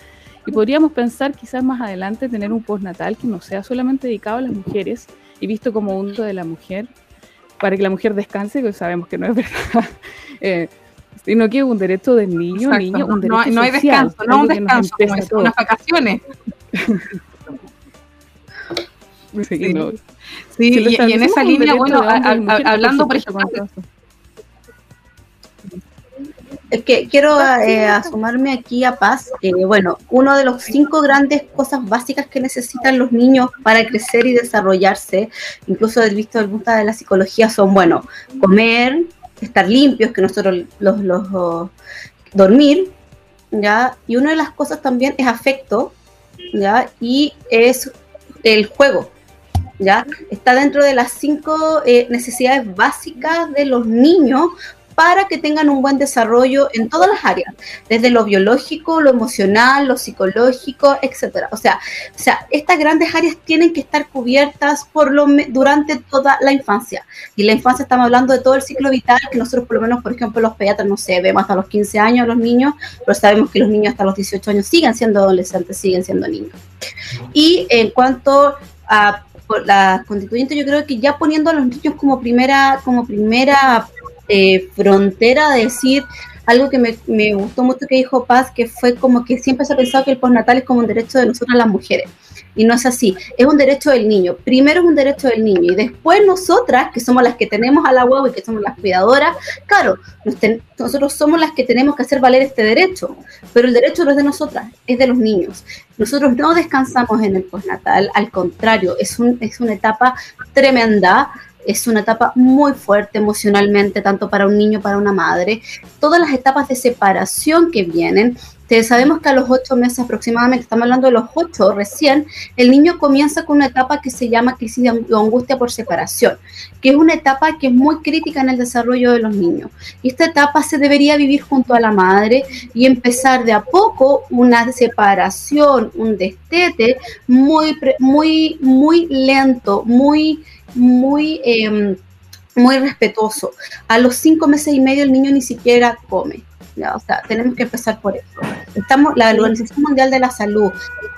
y podríamos pensar quizás más adelante tener un postnatal que no sea solamente dedicado a las mujeres y visto como un de la mujer, para que la mujer descanse, que sabemos que no es verdad, eh, sino que un derecho del niño, Exacto, niño, no- un no, derecho hay- no hay social, descanso, no un descanso, empieza es, unas vacaciones. Sí, no. Y, y en esa línea, bueno, a- a- mujeres, hablando, por ejemplo, Es que quiero eh, asumarme aquí a Paz. Eh, bueno, uno de los cinco grandes cosas básicas que necesitan los niños para crecer y desarrollarse, incluso del visto del punto de la psicología, son, bueno, comer, estar limpios, que nosotros los, los oh, dormir, ¿ya? Y una de las cosas también es afecto, ¿ya? Y es el juego, ¿ya? Está dentro de las cinco eh, necesidades básicas de los niños para que tengan un buen desarrollo en todas las áreas, desde lo biológico, lo emocional, lo psicológico, etcétera. O sea, o sea, estas grandes áreas tienen que estar cubiertas por lo durante toda la infancia. Y la infancia estamos hablando de todo el ciclo vital que nosotros por lo menos, por ejemplo, los pediatras no sé, vemos hasta los 15 años los niños, pero sabemos que los niños hasta los 18 años siguen siendo adolescentes, siguen siendo niños. Y en cuanto a la constituyente, yo creo que ya poniendo a los niños como primera, como primera eh, frontera de decir algo que me, gustó mucho que dijo Paz, que fue como que siempre se ha pensado que el postnatal es como un derecho de nosotras las mujeres. Y no es así, es un derecho del niño. Primero es un derecho del niño y después nosotras, que somos las que tenemos a la guagua y que somos las cuidadoras, claro, nosotros somos las que tenemos que hacer valer este derecho, pero el derecho no es de nosotras, es de los niños. Nosotros no descansamos en el postnatal, al contrario, es, un, es una etapa tremenda es una etapa muy fuerte emocionalmente, tanto para un niño para una madre. Todas las etapas de separación que vienen, sabemos que a los ocho meses aproximadamente, estamos hablando de los ocho recién, el niño comienza con una etapa que se llama crisis de angustia por separación, que es una etapa que es muy crítica en el desarrollo de los niños. Esta etapa se debería vivir junto a la madre y empezar de a poco una separación, un destete muy, muy, muy lento, muy muy, em, muy respetuoso. A los cinco meses y medio el niño ni siquiera come. O sea, tenemos que empezar por eso. Estamos, la Organización Mundial de la Salud,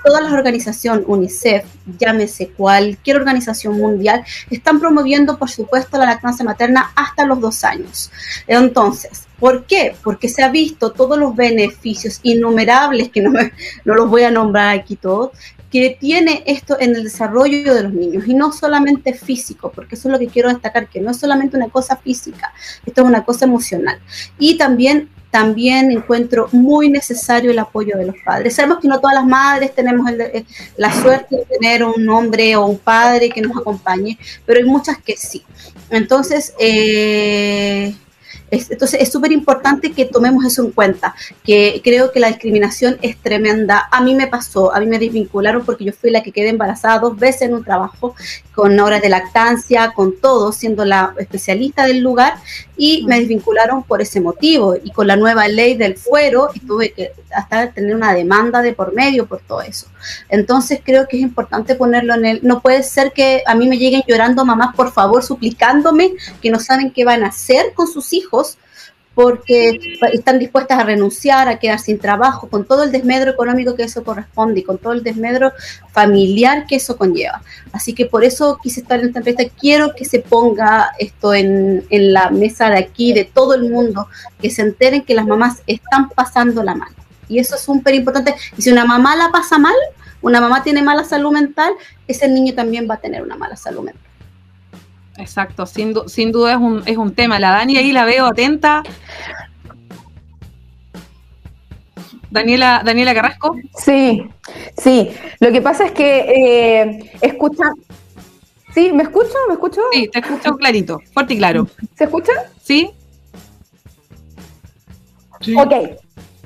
todas las organizaciones, UNICEF, llámese cualquier organización mundial, están promoviendo, por supuesto, la lactancia materna hasta los dos años. Entonces, ¿Por qué? Porque se ha visto todos los beneficios innumerables, que no, no los voy a nombrar aquí todos, que tiene esto en el desarrollo de los niños y no solamente físico, porque eso es lo que quiero destacar, que no es solamente una cosa física, esto es una cosa emocional. Y también también encuentro muy necesario el apoyo de los padres. Sabemos que no todas las madres tenemos eh, la suerte de tener un hombre o un padre que nos acompañe, pero hay muchas que sí. Entonces, eh, entonces es súper importante que tomemos eso en cuenta, que creo que la discriminación es tremenda. A mí me pasó, a mí me desvincularon porque yo fui la que quedé embarazada dos veces en un trabajo con horas de lactancia, con todo, siendo la especialista del lugar y me desvincularon por ese motivo y con la nueva ley del fuero y tuve que hasta tener una demanda de por medio por todo eso. Entonces creo que es importante ponerlo en el... No puede ser que a mí me lleguen llorando mamás, por favor, suplicándome que no saben qué van a hacer con sus hijos porque están dispuestas a renunciar, a quedar sin trabajo, con todo el desmedro económico que eso corresponde y con todo el desmedro familiar que eso conlleva. Así que por eso quise estar en esta entrevista. Quiero que se ponga esto en, en la mesa de aquí, de todo el mundo, que se enteren que las mamás están pasando la mal. Y eso es súper importante. Y si una mamá la pasa mal, una mamá tiene mala salud mental, ese niño también va a tener una mala salud mental. Exacto, sin, sin duda es un, es un tema. La Dani ahí la veo atenta. Daniela, Daniela Carrasco. Sí, sí. Lo que pasa es que eh, escucha. ¿Sí? ¿Me escucho? ¿Me escucho? Sí, te escucho clarito, fuerte y claro. ¿Se escucha? Sí. sí. Ok,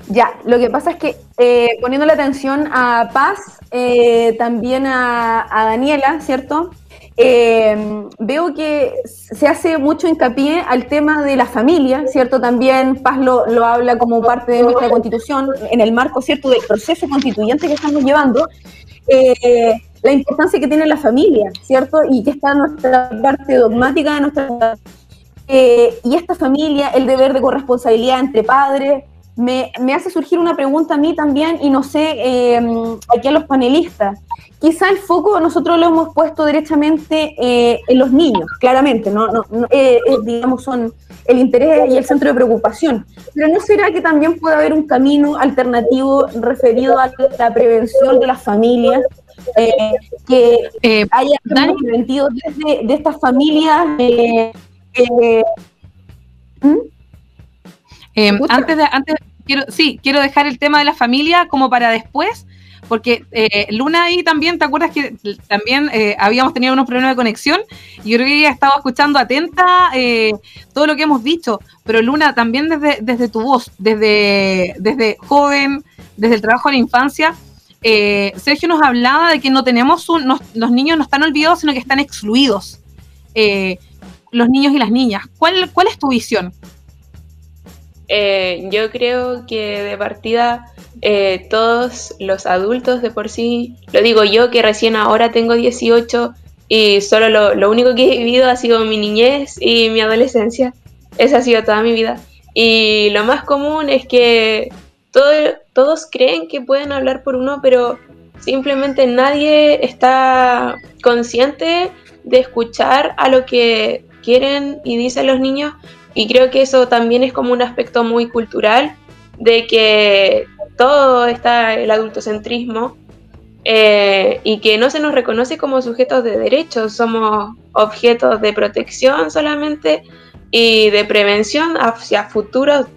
ya. Lo que pasa es que eh, poniendo la atención a Paz, eh, también a, Daniela, ¿cierto? Eh, veo que se hace mucho hincapié al tema de la familia, ¿cierto? También Paz lo, lo, habla como parte de nuestra constitución, en el marco, ¿cierto?, del proceso constituyente que estamos llevando, la importancia que tiene la familia, ¿cierto? Y que está nuestra parte dogmática de nuestra... Y esta familia, el deber de corresponsabilidad entre padres, me, me, hace surgir una pregunta a mí también, y no sé, eh, aquí a los panelistas. Quizá el foco nosotros lo hemos puesto directamente eh, en los niños, claramente, ¿no? no, eh, digamos, son el interés y el centro de preocupación. Pero ¿no será que también puede haber un camino alternativo referido a la prevención de las familias? que haya preventido desde de estas familias. ¿Mm? antes de, antes, quiero, sí, quiero dejar el tema de la familia como para después, porque eh, Luna ahí también, ¿te acuerdas que también eh, habíamos tenido unos problemas de conexión? Y yo creo que ella estaba escuchando atenta eh, todo lo que hemos dicho, pero Luna, también desde, desde tu voz, desde, desde joven, desde el trabajo en la infancia, Sergio nos hablaba de que no tenemos un, los niños no están olvidados, sino que están excluidos. los niños y las niñas. ¿Cuál, cuál es tu visión? Eh, yo creo que de partida eh, todos los adultos de por sí, lo digo yo que recién ahora tengo 18 y solo lo, lo único que he vivido ha sido mi niñez y mi adolescencia. Esa ha sido toda mi vida. Y lo más común es que todos creen que pueden hablar por uno, pero simplemente nadie está consciente de escuchar a lo que quieren y dicen los niños. Y creo que eso también es como un aspecto muy cultural, de que todo está el adultocentrismo eh, y que no se nos reconoce como sujetos de derechos, somos objetos de protección solamente y de prevención hacia futuros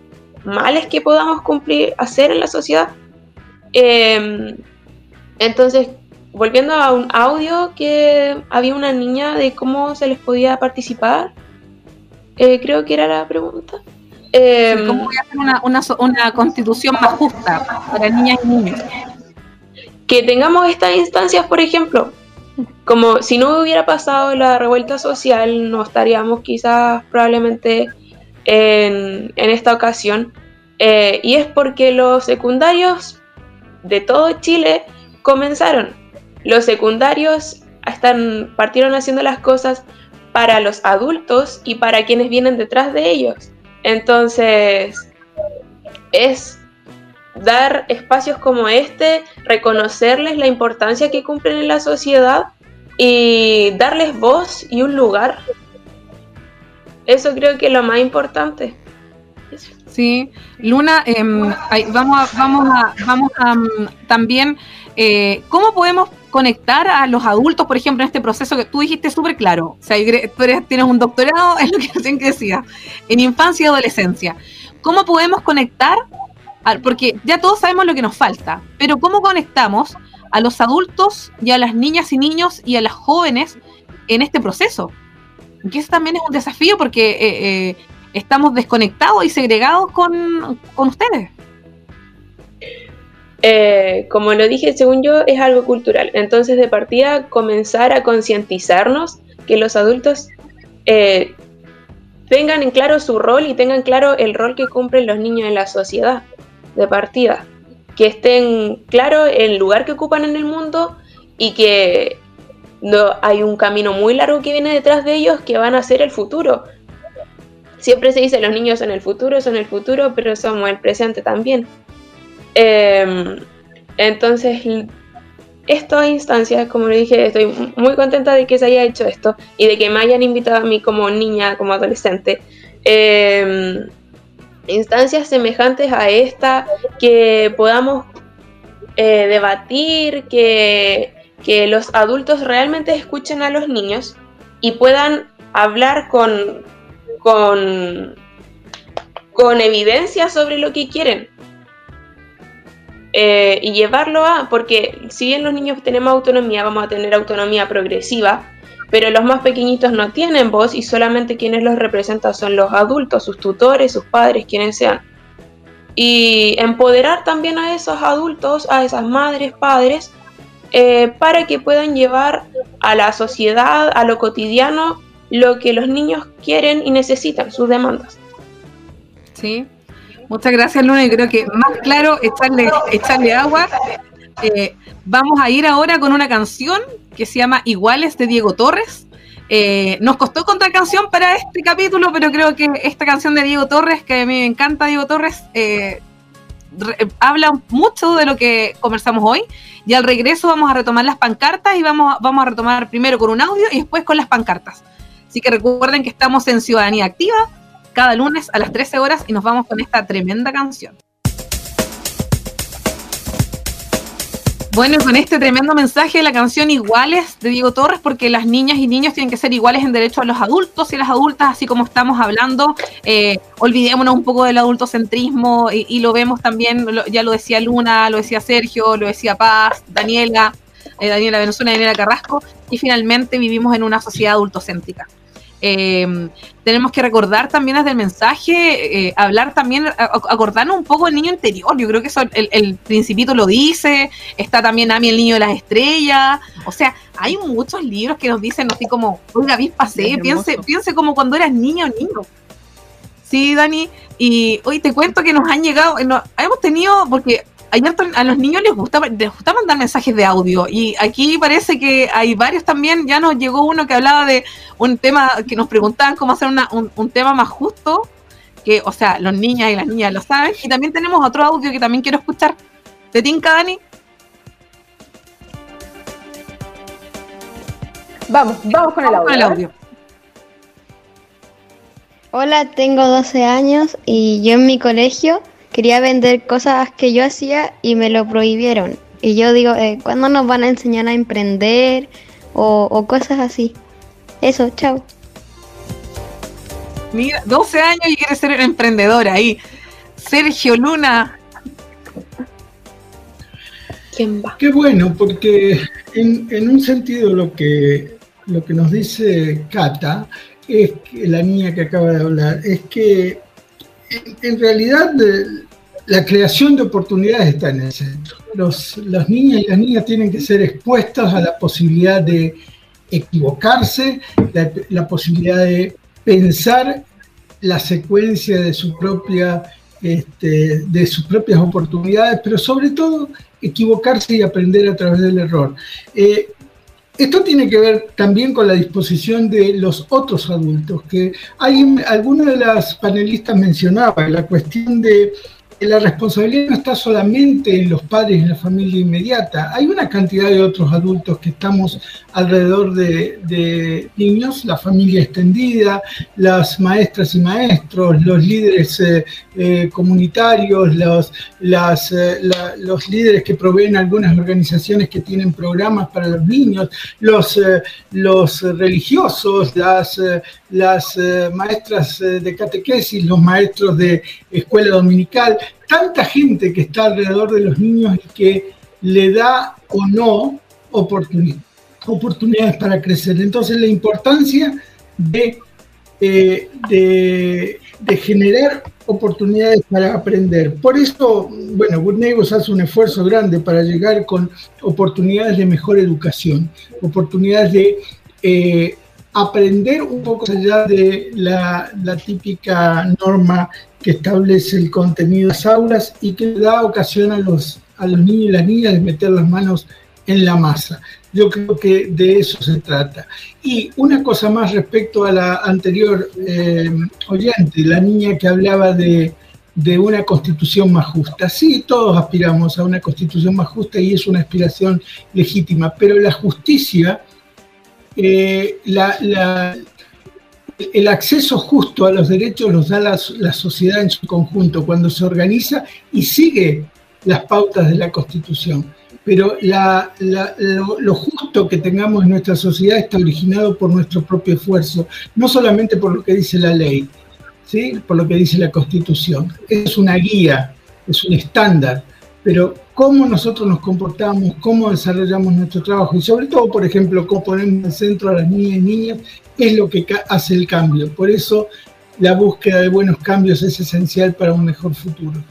males que podamos cumplir, hacer en la sociedad. Em, entonces, volviendo a un audio que había una niña de cómo se les podía participar, eh, creo que era la pregunta. Em, ¿Cómo voy a hacer una, una, una, constitución más justa para niñas y niños? Que tengamos estas instancias, por ejemplo, como si no hubiera pasado la revuelta social, no estaríamos quizás probablemente en, esta ocasión. Eh, y es porque los secundarios de todo Chile comenzaron. Los secundarios están, partieron haciendo las cosas para los adultos y para quienes vienen detrás de ellos. Entonces, es dar espacios como este, reconocerles la importancia que cumplen en la sociedad y darles voz y un lugar. Eso creo que es lo más importante. Sí, Luna, em, vamos a, vamos a, vamos a mm, también, eh, ¿cómo podemos conectar a los adultos, por ejemplo, en este proceso que tú dijiste súper claro? O sea, tú tienes un doctorado en lo que recién decía, en infancia y adolescencia. ¿Cómo podemos conectar porque ya todos sabemos lo que nos falta, pero ¿cómo conectamos a los adultos y a las niñas y niños y a las jóvenes en este proceso? Que eso también es un desafío porque eh, eh, estamos desconectados y segregados con, ustedes. Eh, como lo dije, según yo, es algo cultural. Entonces, de partida, comenzar a concientizarnos que los adultos tengan en claro su rol y tengan claro el rol que cumplen los niños en la sociedad de partida, que estén claros el lugar que ocupan en el mundo y que no, hay un camino muy largo que viene detrás de ellos que van a ser el futuro. Siempre se dice los niños son el futuro, son el futuro, pero somos el presente también. Em, entonces, estas instancias, como le dije, estoy muy contenta de que se haya hecho esto y de que me hayan invitado a mí como niña, como adolescente. Eh, instancias semejantes a esta, que podamos eh, debatir, que, los adultos realmente escuchen a los niños y puedan hablar con, con, con evidencia sobre lo que quieren. Eh, y llevarlo a, porque si bien los niños tenemos autonomía, vamos a tener autonomía progresiva, pero los más pequeñitos no tienen voz y solamente quienes los representan son los adultos, sus tutores, sus padres, quienes sean. Y empoderar también a esos adultos, a esas madres, padres, eh, para que puedan llevar a la sociedad, a lo cotidiano, lo que los niños quieren y necesitan, sus demandas. Sí, muchas gracias Luna, y creo que más claro echarle, echarle agua. Eh, vamos a ir ahora con una canción que se llama Iguales de Diego Torres. Eh, nos costó contar canción para este capítulo, pero creo que esta canción de Diego Torres, que a mí me encanta Diego Torres, eh, habla mucho de lo que conversamos hoy. Y al regreso vamos a retomar las pancartas y vamos, vamos a retomar primero con un audio y después con las pancartas. Así que recuerden que estamos en Ciudadanía Activa cada lunes a las 13 horas y nos vamos con esta tremenda canción. Bueno, con este tremendo mensaje de la canción Iguales de Diego Torres, porque las niñas y niños tienen que ser iguales en derecho a los adultos y las adultas, así como estamos hablando. Eh, olvidémonos un poco del adultocentrismo y, y lo vemos también, ya lo decía Luna, lo decía Sergio, lo decía Paz, Daniela, eh, Daniela Venezuela, Daniela Carrasco, y finalmente vivimos en una sociedad adultocéntrica. Eh, tenemos que recordar también desde el mensaje, eh, hablar también, acordarnos un poco del niño interior. Yo creo que eso el, Principito lo dice, está también Ami, el niño de las estrellas. O sea, hay muchos libros que nos dicen así como, oiga, vi pasé, piense, piense como cuando eras niño o niño. Sí, Dani, y hoy te cuento que nos han llegado, hemos tenido, porque ayer a los niños les gusta, les gusta mandar mensajes de audio y aquí parece que hay varios también, ya nos llegó uno que hablaba de un tema, que nos preguntaban cómo hacer un, tema más justo, que, o sea, los niños y las niñas lo saben, y también tenemos otro audio que también quiero escuchar. ¿Te tinca, Dani? Vamos, vamos con el audio. Con el audio. Hola, tengo 12 años y yo en mi colegio quería vender cosas que yo hacía y me lo prohibieron. Y yo digo, eh, ¿cuándo nos van a enseñar a emprender o, cosas así? Eso, chao. Mira, 12 años y quiere ser emprendedora ahí. Sergio Luna. ¿Quién va? Qué bueno, porque en, en un sentido lo que, lo que nos dice Cata es que la niña que acaba de hablar, es que en, realidad la creación de oportunidades está en el centro. Los, las niñas y las niñas tienen que ser expuestas a la posibilidad de equivocarse, la, posibilidad de pensar la secuencia de este, de sus propias oportunidades, pero sobre todo equivocarse y aprender a través del error. Eh, esto tiene que ver también con la disposición de los otros adultos, que hay, alguna de las panelistas mencionaba la cuestión de la responsabilidad no está solamente en los padres, en la familia inmediata. Hay una cantidad de otros adultos que estamos alrededor de, niños, la familia extendida, las maestras y maestros, los líderes eh, eh, comunitarios, eh, los líderes que proveen algunas organizaciones que tienen programas para los niños, los, los religiosos, las maestras de catequesis, los maestros de escuela dominical tanta gente que está alrededor de los niños y que le da o no oportunidades para crecer. Entonces la importancia de, eh, de, generar oportunidades para aprender. Por eso, bueno, Good Neighbors hace un esfuerzo grande para llegar con oportunidades de mejor educación, oportunidades de eh, aprender un poco allá de la, típica norma que establece el contenido de las aulas y que da ocasión a los, a los niños y las niñas de meter las manos en la masa. Yo creo que de eso se trata. Y una cosa más respecto a la anterior eh, oyente, la niña que hablaba de, de una constitución más justa. Sí, todos aspiramos a una constitución más justa y es una aspiración legítima, pero la justicia, eh, el acceso justo a los derechos los da la, sociedad en su conjunto cuando se organiza y sigue las pautas de la Constitución. Pero lo, justo que tengamos en nuestra sociedad está originado por nuestro propio esfuerzo, no solamente por lo que dice la ley, ¿sí? por lo que dice la Constitución. Es una guía, es un estándar, pero cómo nosotros nos comportamos, cómo desarrollamos nuestro trabajo y sobre todo, por ejemplo, cómo ponemos en centro a las niñas y niñas es lo que hace el cambio. Por eso la búsqueda de buenos cambios es esencial para un mejor futuro.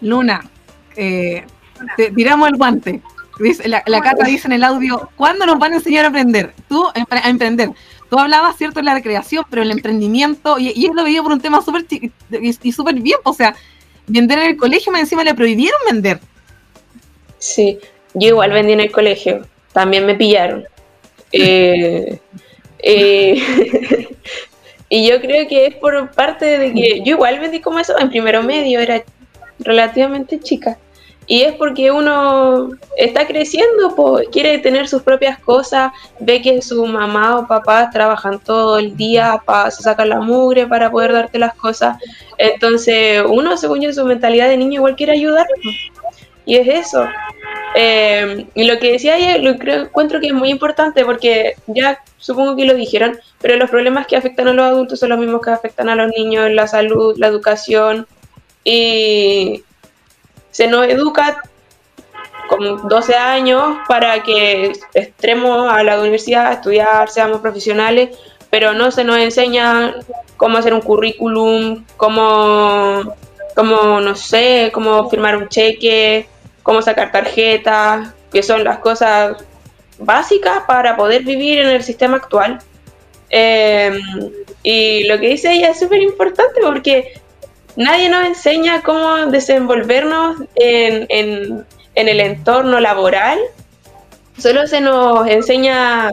Luna, eh, tiramos el guante. la, la Cata dice en el audio, ¿cuándo nos van a enseñar a aprender? Tú, a emprender. Tú hablabas, ¿cierto?, de la recreación, pero el emprendimiento, y, y él lo veía por un tema súper y, súper bien, o sea, vender en el colegio, me encima le prohibieron vender. Sí, yo igual vendí en el colegio, también me pillaron. Eh, eh, y yo creo que es por parte de que yo igual vendí como eso en primero medio, era relativamente chica. Y es porque uno está creciendo, quiere tener sus propias cosas, ve que su mamá o papá trabajan todo el día para sacar la mugre para poder darte las cosas. Entonces, uno, según yo, su mentalidad de niño igual quiere ayudar. Y es eso. Eh, y lo que decía ayer, lo encuentro que es muy importante porque ya supongo que lo dijeron, pero los problemas que afectan a los adultos son los mismos que afectan a los niños, la salud, la educación. Y se nos educa con 12 años para que entremos a la universidad a estudiar, seamos profesionales, pero no se nos enseña cómo hacer un currículum, cómo, cómo no sé, cómo firmar un cheque, cómo sacar tarjetas, que son las cosas básicas para poder vivir en el sistema actual. Em, Y lo que dice ella es súper importante porque nadie nos enseña cómo desenvolvernos en, en, en, el entorno laboral. Solo se nos enseña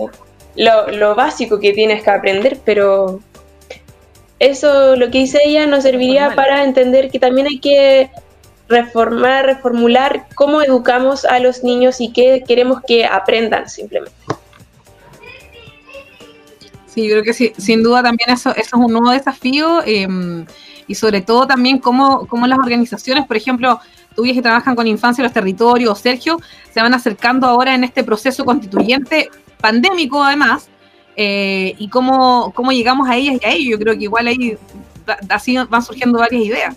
lo, lo básico que tienes que aprender, pero eso, lo que dice ella, nos serviría para entender que también hay que reformar, reformular cómo educamos a los niños y qué queremos que aprendan simplemente. Sí, yo creo que sí, sin duda también eso, eso es un nuevo desafío em, y sobre todo también cómo, cómo, las organizaciones, por ejemplo, tú que trabajan con infancia en los territorios, Sergio, se van acercando ahora en este proceso constituyente pandémico además, eh, y cómo, cómo llegamos a ellas y a ellos. Yo creo que igual ahí así van surgiendo varias ideas.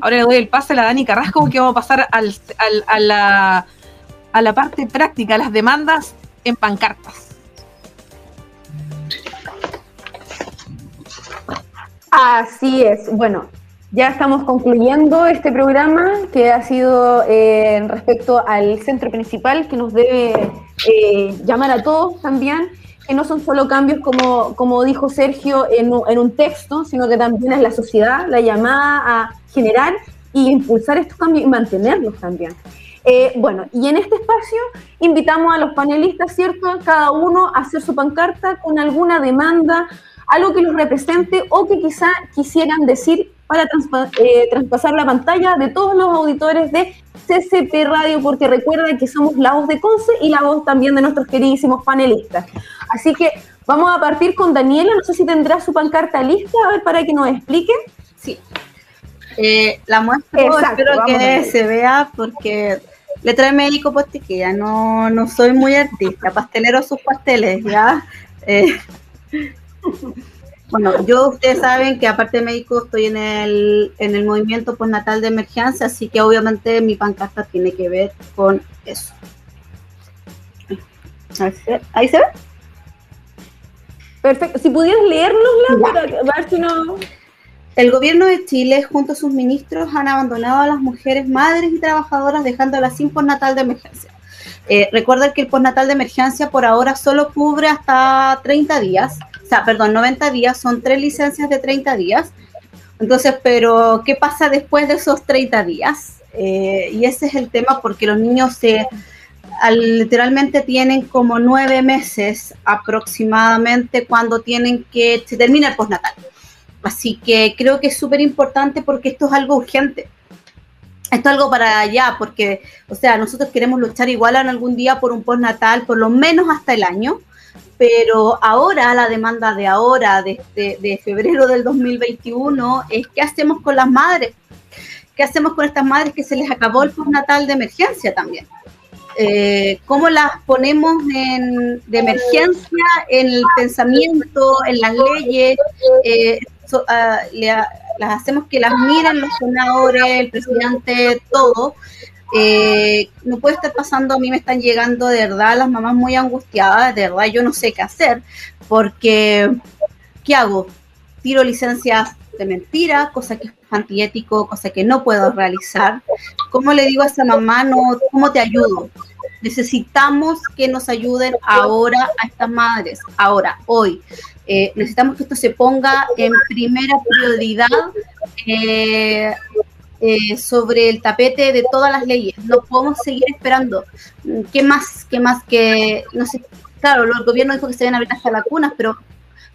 Ahora le doy el pase a la Dani Carrasco porque vamos a pasar al, al, a, la, a la parte práctica, las demandas en pancartas. Así es. Bueno, ya estamos concluyendo este programa que ha sido eh, respecto al centro principal que nos debe eh, llamar a todos también, que no son solo cambios como, como dijo Sergio en, en un texto, sino que también es la sociedad la llamada a generar y impulsar estos cambios y mantenerlos también. Eh, bueno, y en este espacio invitamos a los panelistas, ¿cierto? Cada uno a hacer su pancarta con alguna demanda, algo que los represente o que quizá quisieran decir para eh, traspasar la pantalla de todos los auditores de CCP Radio, porque recuerden que somos la voz de Conce y la voz también de nuestros queridísimos panelistas. Así que vamos a partir con Daniela, no sé si tendrá su pancarta lista, a ver, para que nos explique. Sí. Eh, la muestra espero que se vea porque letra médico postiquilla, no, no soy muy artista, pastelero sus pasteles, ¿ya? Eh, bueno, yo ustedes saben que aparte de médico estoy en el, en el movimiento postnatal de emergencia, así que obviamente mi pancarta tiene que ver con eso. ¿Ahí se ve? Perfecto. Si pudieras leernos, para ver si no... El gobierno de Chile, junto a sus ministros, han abandonado a las mujeres madres y trabajadoras, dejándolas sin postnatal de emergencia. Eh, recuerda que el postnatal de emergencia por ahora solo cubre hasta 30 días, o sea, perdón, 90 días, son tres licencias de 30 días. Entonces, pero ¿qué pasa después de esos 30 días? Eh, y ese es el tema porque los niños se literalmente tienen como nueve meses aproximadamente cuando tienen que, se termina el postnatal. Así que creo que es súper importante porque esto es algo urgente. Esto es algo para allá, porque, o sea, nosotros queremos luchar igual en algún día por un postnatal, por lo menos hasta el año, pero ahora la demanda de ahora, de, de febrero del 2021, es qué hacemos con las madres, qué hacemos con estas madres que se les acabó el postnatal de emergencia también. Eh, cómo las ponemos en, de emergencia en el pensamiento, en las leyes, eh, Ah, las hacemos que las miren los senadores, el presidente, todo. Eh, no puede estar pasando, a mí me están llegando de verdad las mamás muy angustiadas, de verdad yo no sé qué hacer, porque ¿qué hago? Tiro licencias de mentira, cosa que es antiético, cosa que no puedo realizar. ¿Cómo le digo a esa mamá, no, cómo te ayudo? Necesitamos que nos ayuden ahora a estas madres, ahora, hoy. Eh, necesitamos que esto se ponga en primera prioridad eh, eh, sobre el tapete de todas las leyes. No podemos seguir esperando. ¿Qué más? ¿Qué más que, no sé, claro, el gobierno dijo que se deben abrir las lacunas, pero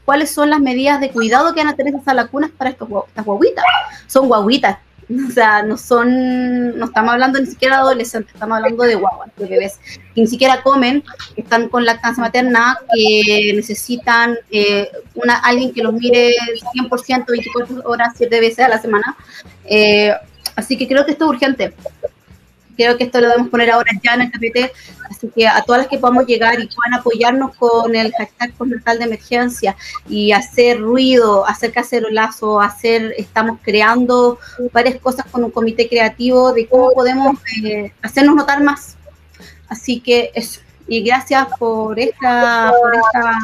¿cuáles son las medidas de cuidado que van a tener esas lacunas para estas guaguitas? Son guaguitas, O sea, no son, no estamos hablando ni siquiera de adolescentes, estamos hablando de guaguas, de bebés, que ni siquiera comen, que están con lactancia materna, que necesitan eh, una, alguien que los mire 100%, 24 horas, 7 veces a la semana. Eh, así que creo que esto es urgente. Creo que esto lo debemos poner ahora ya en el tapete, así que a todas las que podamos llegar y puedan apoyarnos con el hashtag postnatal de emergencia y hacer ruido, hacer cacerolazo, hacer, estamos creando varias cosas con un comité creativo de cómo podemos eh, hacernos notar más. Así que eso. Y gracias por esta, por esta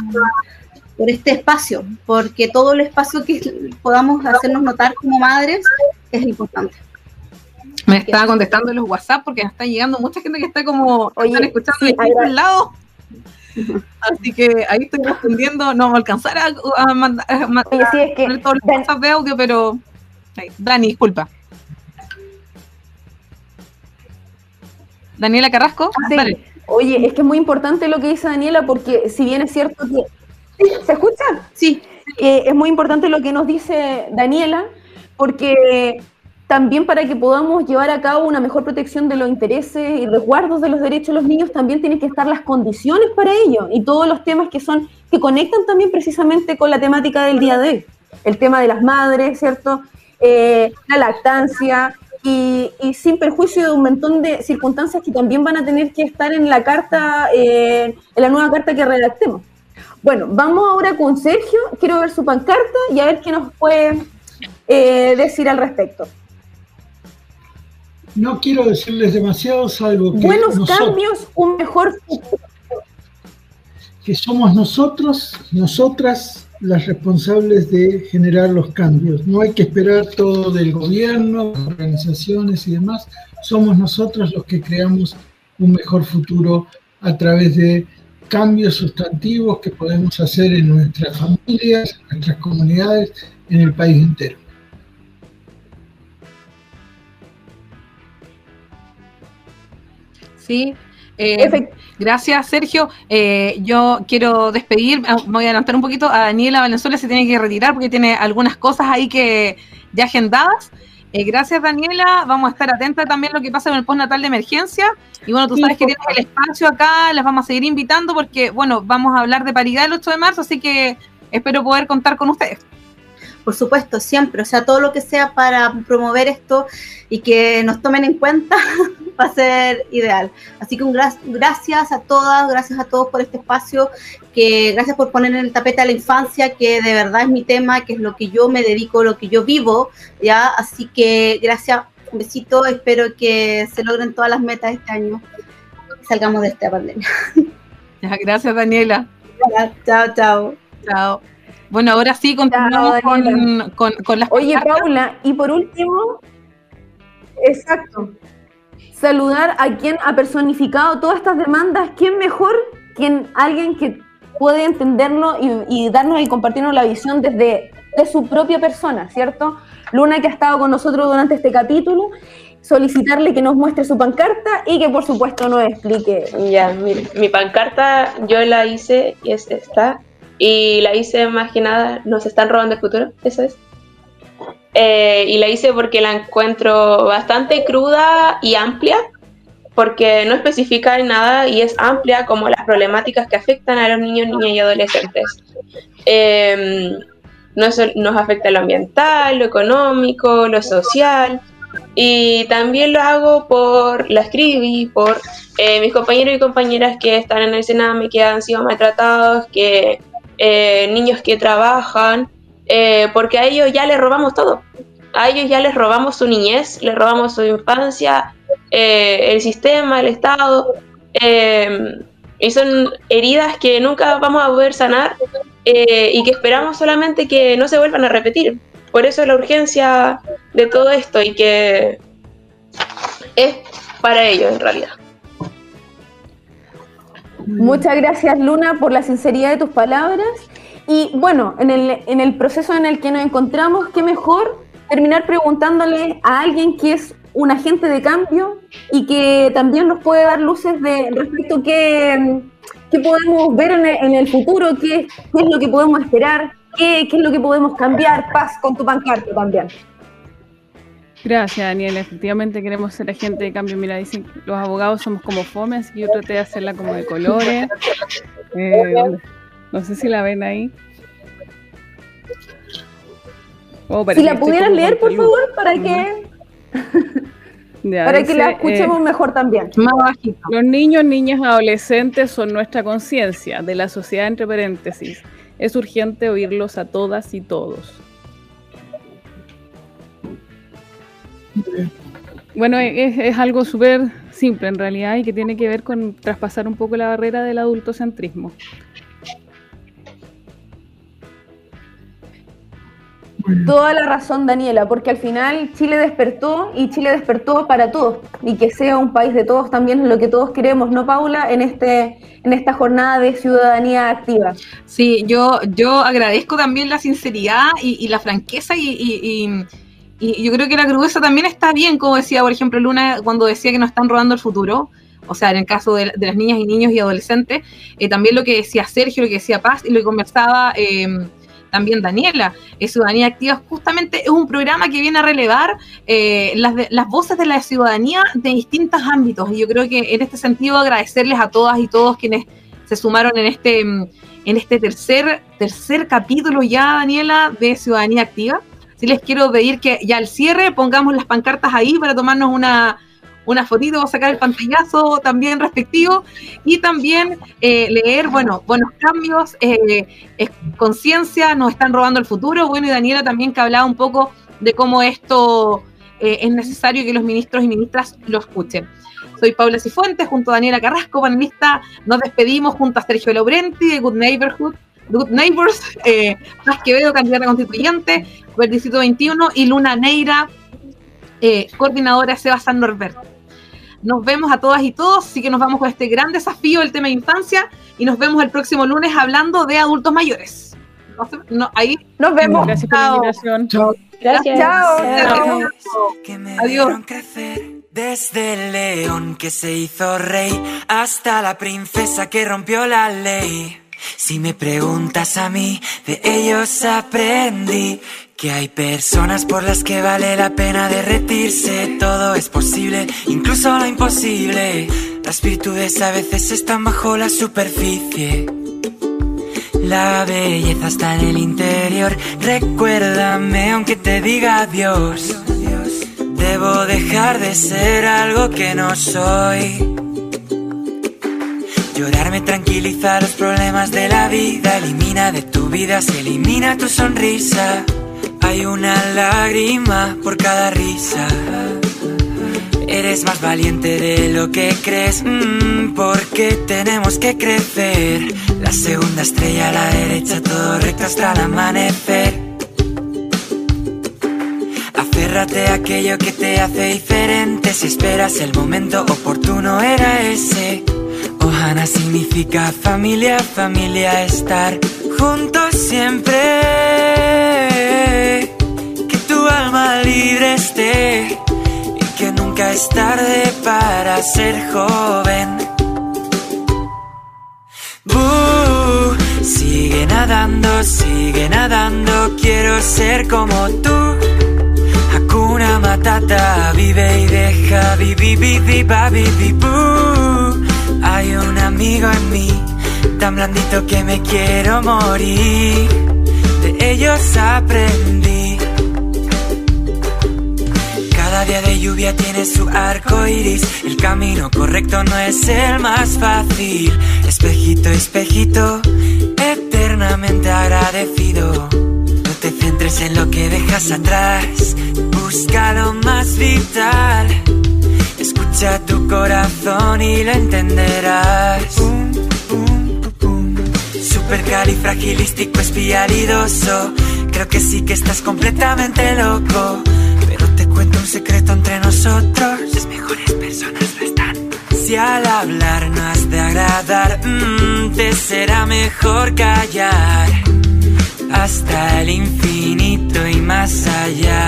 por este espacio, porque todo el espacio que podamos hacernos notar como madres es importante. Me estaba contestando en los WhatsApp porque me está llegando mucha gente que está como, Oye, están escuchando sí, al lado. Así que ahí estoy respondiendo, no vamos a alcanzar a, a mandar a mandar Oye, sí, es que todos los Dan- WhatsApp de audio, pero ahí. Dani, disculpa. Daniela Carrasco, Sí. dale. Oye, es que es muy importante lo que dice Daniela porque si bien es cierto que... ¿Sí? ¿Se escucha? Sí. Eh, es muy importante lo que nos dice Daniela porque también para que podamos llevar a cabo una mejor protección de los intereses y resguardos de los derechos de los niños también tienen que estar las condiciones para ello y todos los temas que son que conectan también precisamente con la temática del día de hoy. El tema de las madres, ¿cierto? Eh, la lactancia, y, sin perjuicio de un montón de circunstancias que también van a tener que estar en la carta, eh, en la nueva carta que redactemos. Bueno, vamos ahora con Sergio, quiero ver su pancarta y a ver qué nos puede eh, decir al respecto. No quiero decirles demasiado, salvo que, Buenos nosotros, cambios, un mejor futuro. que somos nosotros, nosotras las responsables de generar los cambios. No hay que esperar todo del gobierno, organizaciones y demás. Somos nosotros los que creamos un mejor futuro a través de cambios sustantivos que podemos hacer en nuestras familias, en nuestras comunidades, en el país entero. Sí. Eh, gracias, Sergio. Eh, yo quiero despedir, ah, me voy a adelantar un poquito. A Daniela Valenzuela se tiene que retirar porque tiene algunas cosas ahí que ya agendadas. Eh, gracias, Daniela. Vamos a estar atentas también a lo que pasa con el postnatal de emergencia. Y bueno, tú sabes que tienes el espacio acá, las vamos a seguir invitando porque, bueno, vamos a hablar de paridad el 8 de marzo, así que espero poder contar con ustedes. Por supuesto, siempre. O sea, todo lo que sea para promover esto y que nos tomen en cuenta va a ser ideal. Así que un gra- gracias a todas, gracias a todos por este espacio, que gracias por poner en el tapete a la infancia, que de verdad es mi tema, que es lo que yo me dedico, lo que yo vivo, ¿ya? Así que gracias, un besito, espero que se logren todas las metas este año y salgamos de esta pandemia. Gracias, Daniela. Chao, chao. Chao. Bueno, ahora sí continuamos con, con, con las Oye. Paula, y por último, exacto, saludar a quien ha personificado todas estas demandas. ¿Quién mejor que alguien que puede entenderlo y, y darnos y compartirnos la visión desde de su propia persona, ¿cierto? Luna, que ha estado con nosotros durante este capítulo, solicitarle que nos muestre su pancarta y que por supuesto nos explique. Ya, mire, mi pancarta yo la hice y es esta. Y la hice más que nada, nos están robando el futuro, eso es. Eh, y la hice porque la encuentro bastante cruda y amplia, porque no especifica en nada y es amplia como las problemáticas que afectan a los niños, niñas y adolescentes. Eh, nos, nos afecta lo ambiental, lo económico, lo social. Y también lo hago por, la escribí, por eh, mis compañeros y compañeras que están en el Sename, que han sido maltratados, que eh, niños que trabajan, eh, porque a ellos ya les robamos todo. A ellos ya les robamos su niñez, les robamos su infancia, eh, el sistema, el Estado. eh, y son heridas que nunca vamos a poder sanar eh, y que esperamos solamente que no se vuelvan a repetir. Por eso la urgencia de todo esto y que es para ellos en realidad. Muchas gracias, Luna, por la sinceridad de tus palabras. Y bueno, en el, en el proceso en el que nos encontramos, qué mejor terminar preguntándole a alguien que es un agente de cambio y que también nos puede dar luces de respecto a qué, qué podemos ver en el, en el futuro, qué, qué es lo que podemos esperar, qué, qué es lo que podemos cambiar. Paz con tu pancarta también. Gracias, Daniela. Efectivamente queremos ser agente de cambio. Mira, dicen que los abogados somos como fome, así que yo traté de hacerla como de colores. Eh, no sé si la ven ahí. Oh, Si la pudieras leer, por favor, para que, Ya, para que la dice, escuchemos eh, mejor también. Más bajito. Los niños, niñas, adolescentes son nuestra conciencia de la sociedad, entre paréntesis. Es urgente oírlos a todas y todos. Bueno, es, es algo súper simple en realidad y que tiene que ver con traspasar un poco la barrera del adultocentrismo. Toda la razón, Daniela, porque al final Chile despertó y Chile despertó para todos y que sea un país de todos también es lo que todos queremos, ¿no, Paula? En este en esta jornada de ciudadanía activa. Sí, yo yo agradezco también la sinceridad y, la franqueza y, yo creo que la crudeza también está bien, como decía, por ejemplo, Luna cuando decía que nos están robando el futuro. O sea, en el caso de, las niñas y niños y adolescentes, eh, también lo que decía Sergio, lo que decía Paz y lo que conversaba eh, también Daniela. Ciudadanía Activa justamente es un programa que viene a relevar eh, las, las voces de la ciudadanía de distintos ámbitos. Y yo creo que en este sentido agradecerles a todas y todos quienes se sumaron en este, en este tercer, tercer capítulo ya, Daniela, de Ciudadanía Activa. Sí les quiero pedir que ya al cierre pongamos las pancartas ahí para tomarnos una una fotito, sacar el pantallazo también respectivo y también eh, leer, bueno, buenos cambios, eh, conciencia, nos están robando el futuro. Bueno, y Daniela también que hablaba un poco de cómo esto eh, es necesario que los ministros y ministras lo escuchen. Soy Paula Cifuentes, junto a Daniela Carrasco, panelista. Nos despedimos junto a Sergio Laurenti de Good Neighborhood, Good Neighbors, eh, Paz Quevedo, candidata constituyente por el Distrito 21, y Luna Neira, eh, coordinadora Sebastián Norberto. Nos vemos a todas y todos, así que nos vamos con este gran desafío del tema de infancia y nos vemos el próximo lunes hablando de adultos mayores. ahí nos vemos. Gracias por la invitación. Chao. Gracias. Chao. Adiós. Desde el león que se hizo rey hasta la princesa que rompió la ley. Si me preguntas a mí, de ellos aprendí que hay personas por las que vale la pena derretirse. Todo es posible, incluso lo imposible. Las virtudes a veces están bajo la superficie. La belleza está en el interior. Recuérdame aunque te diga adiós. Debo dejar de ser algo que no soy. Llorar me tranquiliza los problemas de la vida. Elimina de tu vida, se elimina tu sonrisa. Hay una lágrima por cada risa. Eres más valiente de lo que crees, mm, porque tenemos que crecer. La segunda estrella a la derecha, todo recto hasta el amanecer. Aférrate a aquello que te hace diferente. Si esperas el momento oportuno, era ese. Ohana significa familia, familia, estar juntos siempre alma libre esté y que nunca es tarde para ser joven. sigue nadando, sigue nadando, quiero ser como tú. Hakuna Matata, vive y deja, vivi, Hay un amigo en mí, tan blandito que me quiero morir. De ellos aprendí cada día de lluvia tiene su arco iris. El camino correcto no es el más fácil. Espejito, espejito, eternamente agradecido. No te centres en lo que dejas atrás. Busca lo más vital. Escucha tu corazón y lo entenderás. Supercalifragilístico espialidoso. Creo que sí que estás completamente loco cuento un secreto entre nosotros. Las mejores personas no están. Si al hablar no has de agradar, mm, te será mejor callar. Hasta el infinito y más allá.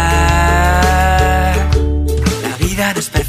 La vida no es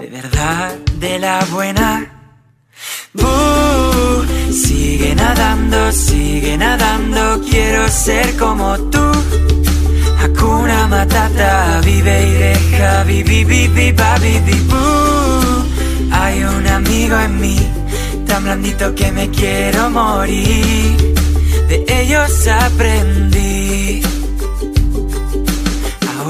De verdad, de la buena. Buh, sigue nadando, sigue nadando, quiero ser como tú. Hakuna Matata, vive y deja, vivi, vivi, babi, buh. Hay un amigo en mí, tan blandito que me quiero morir. De ellos aprendí.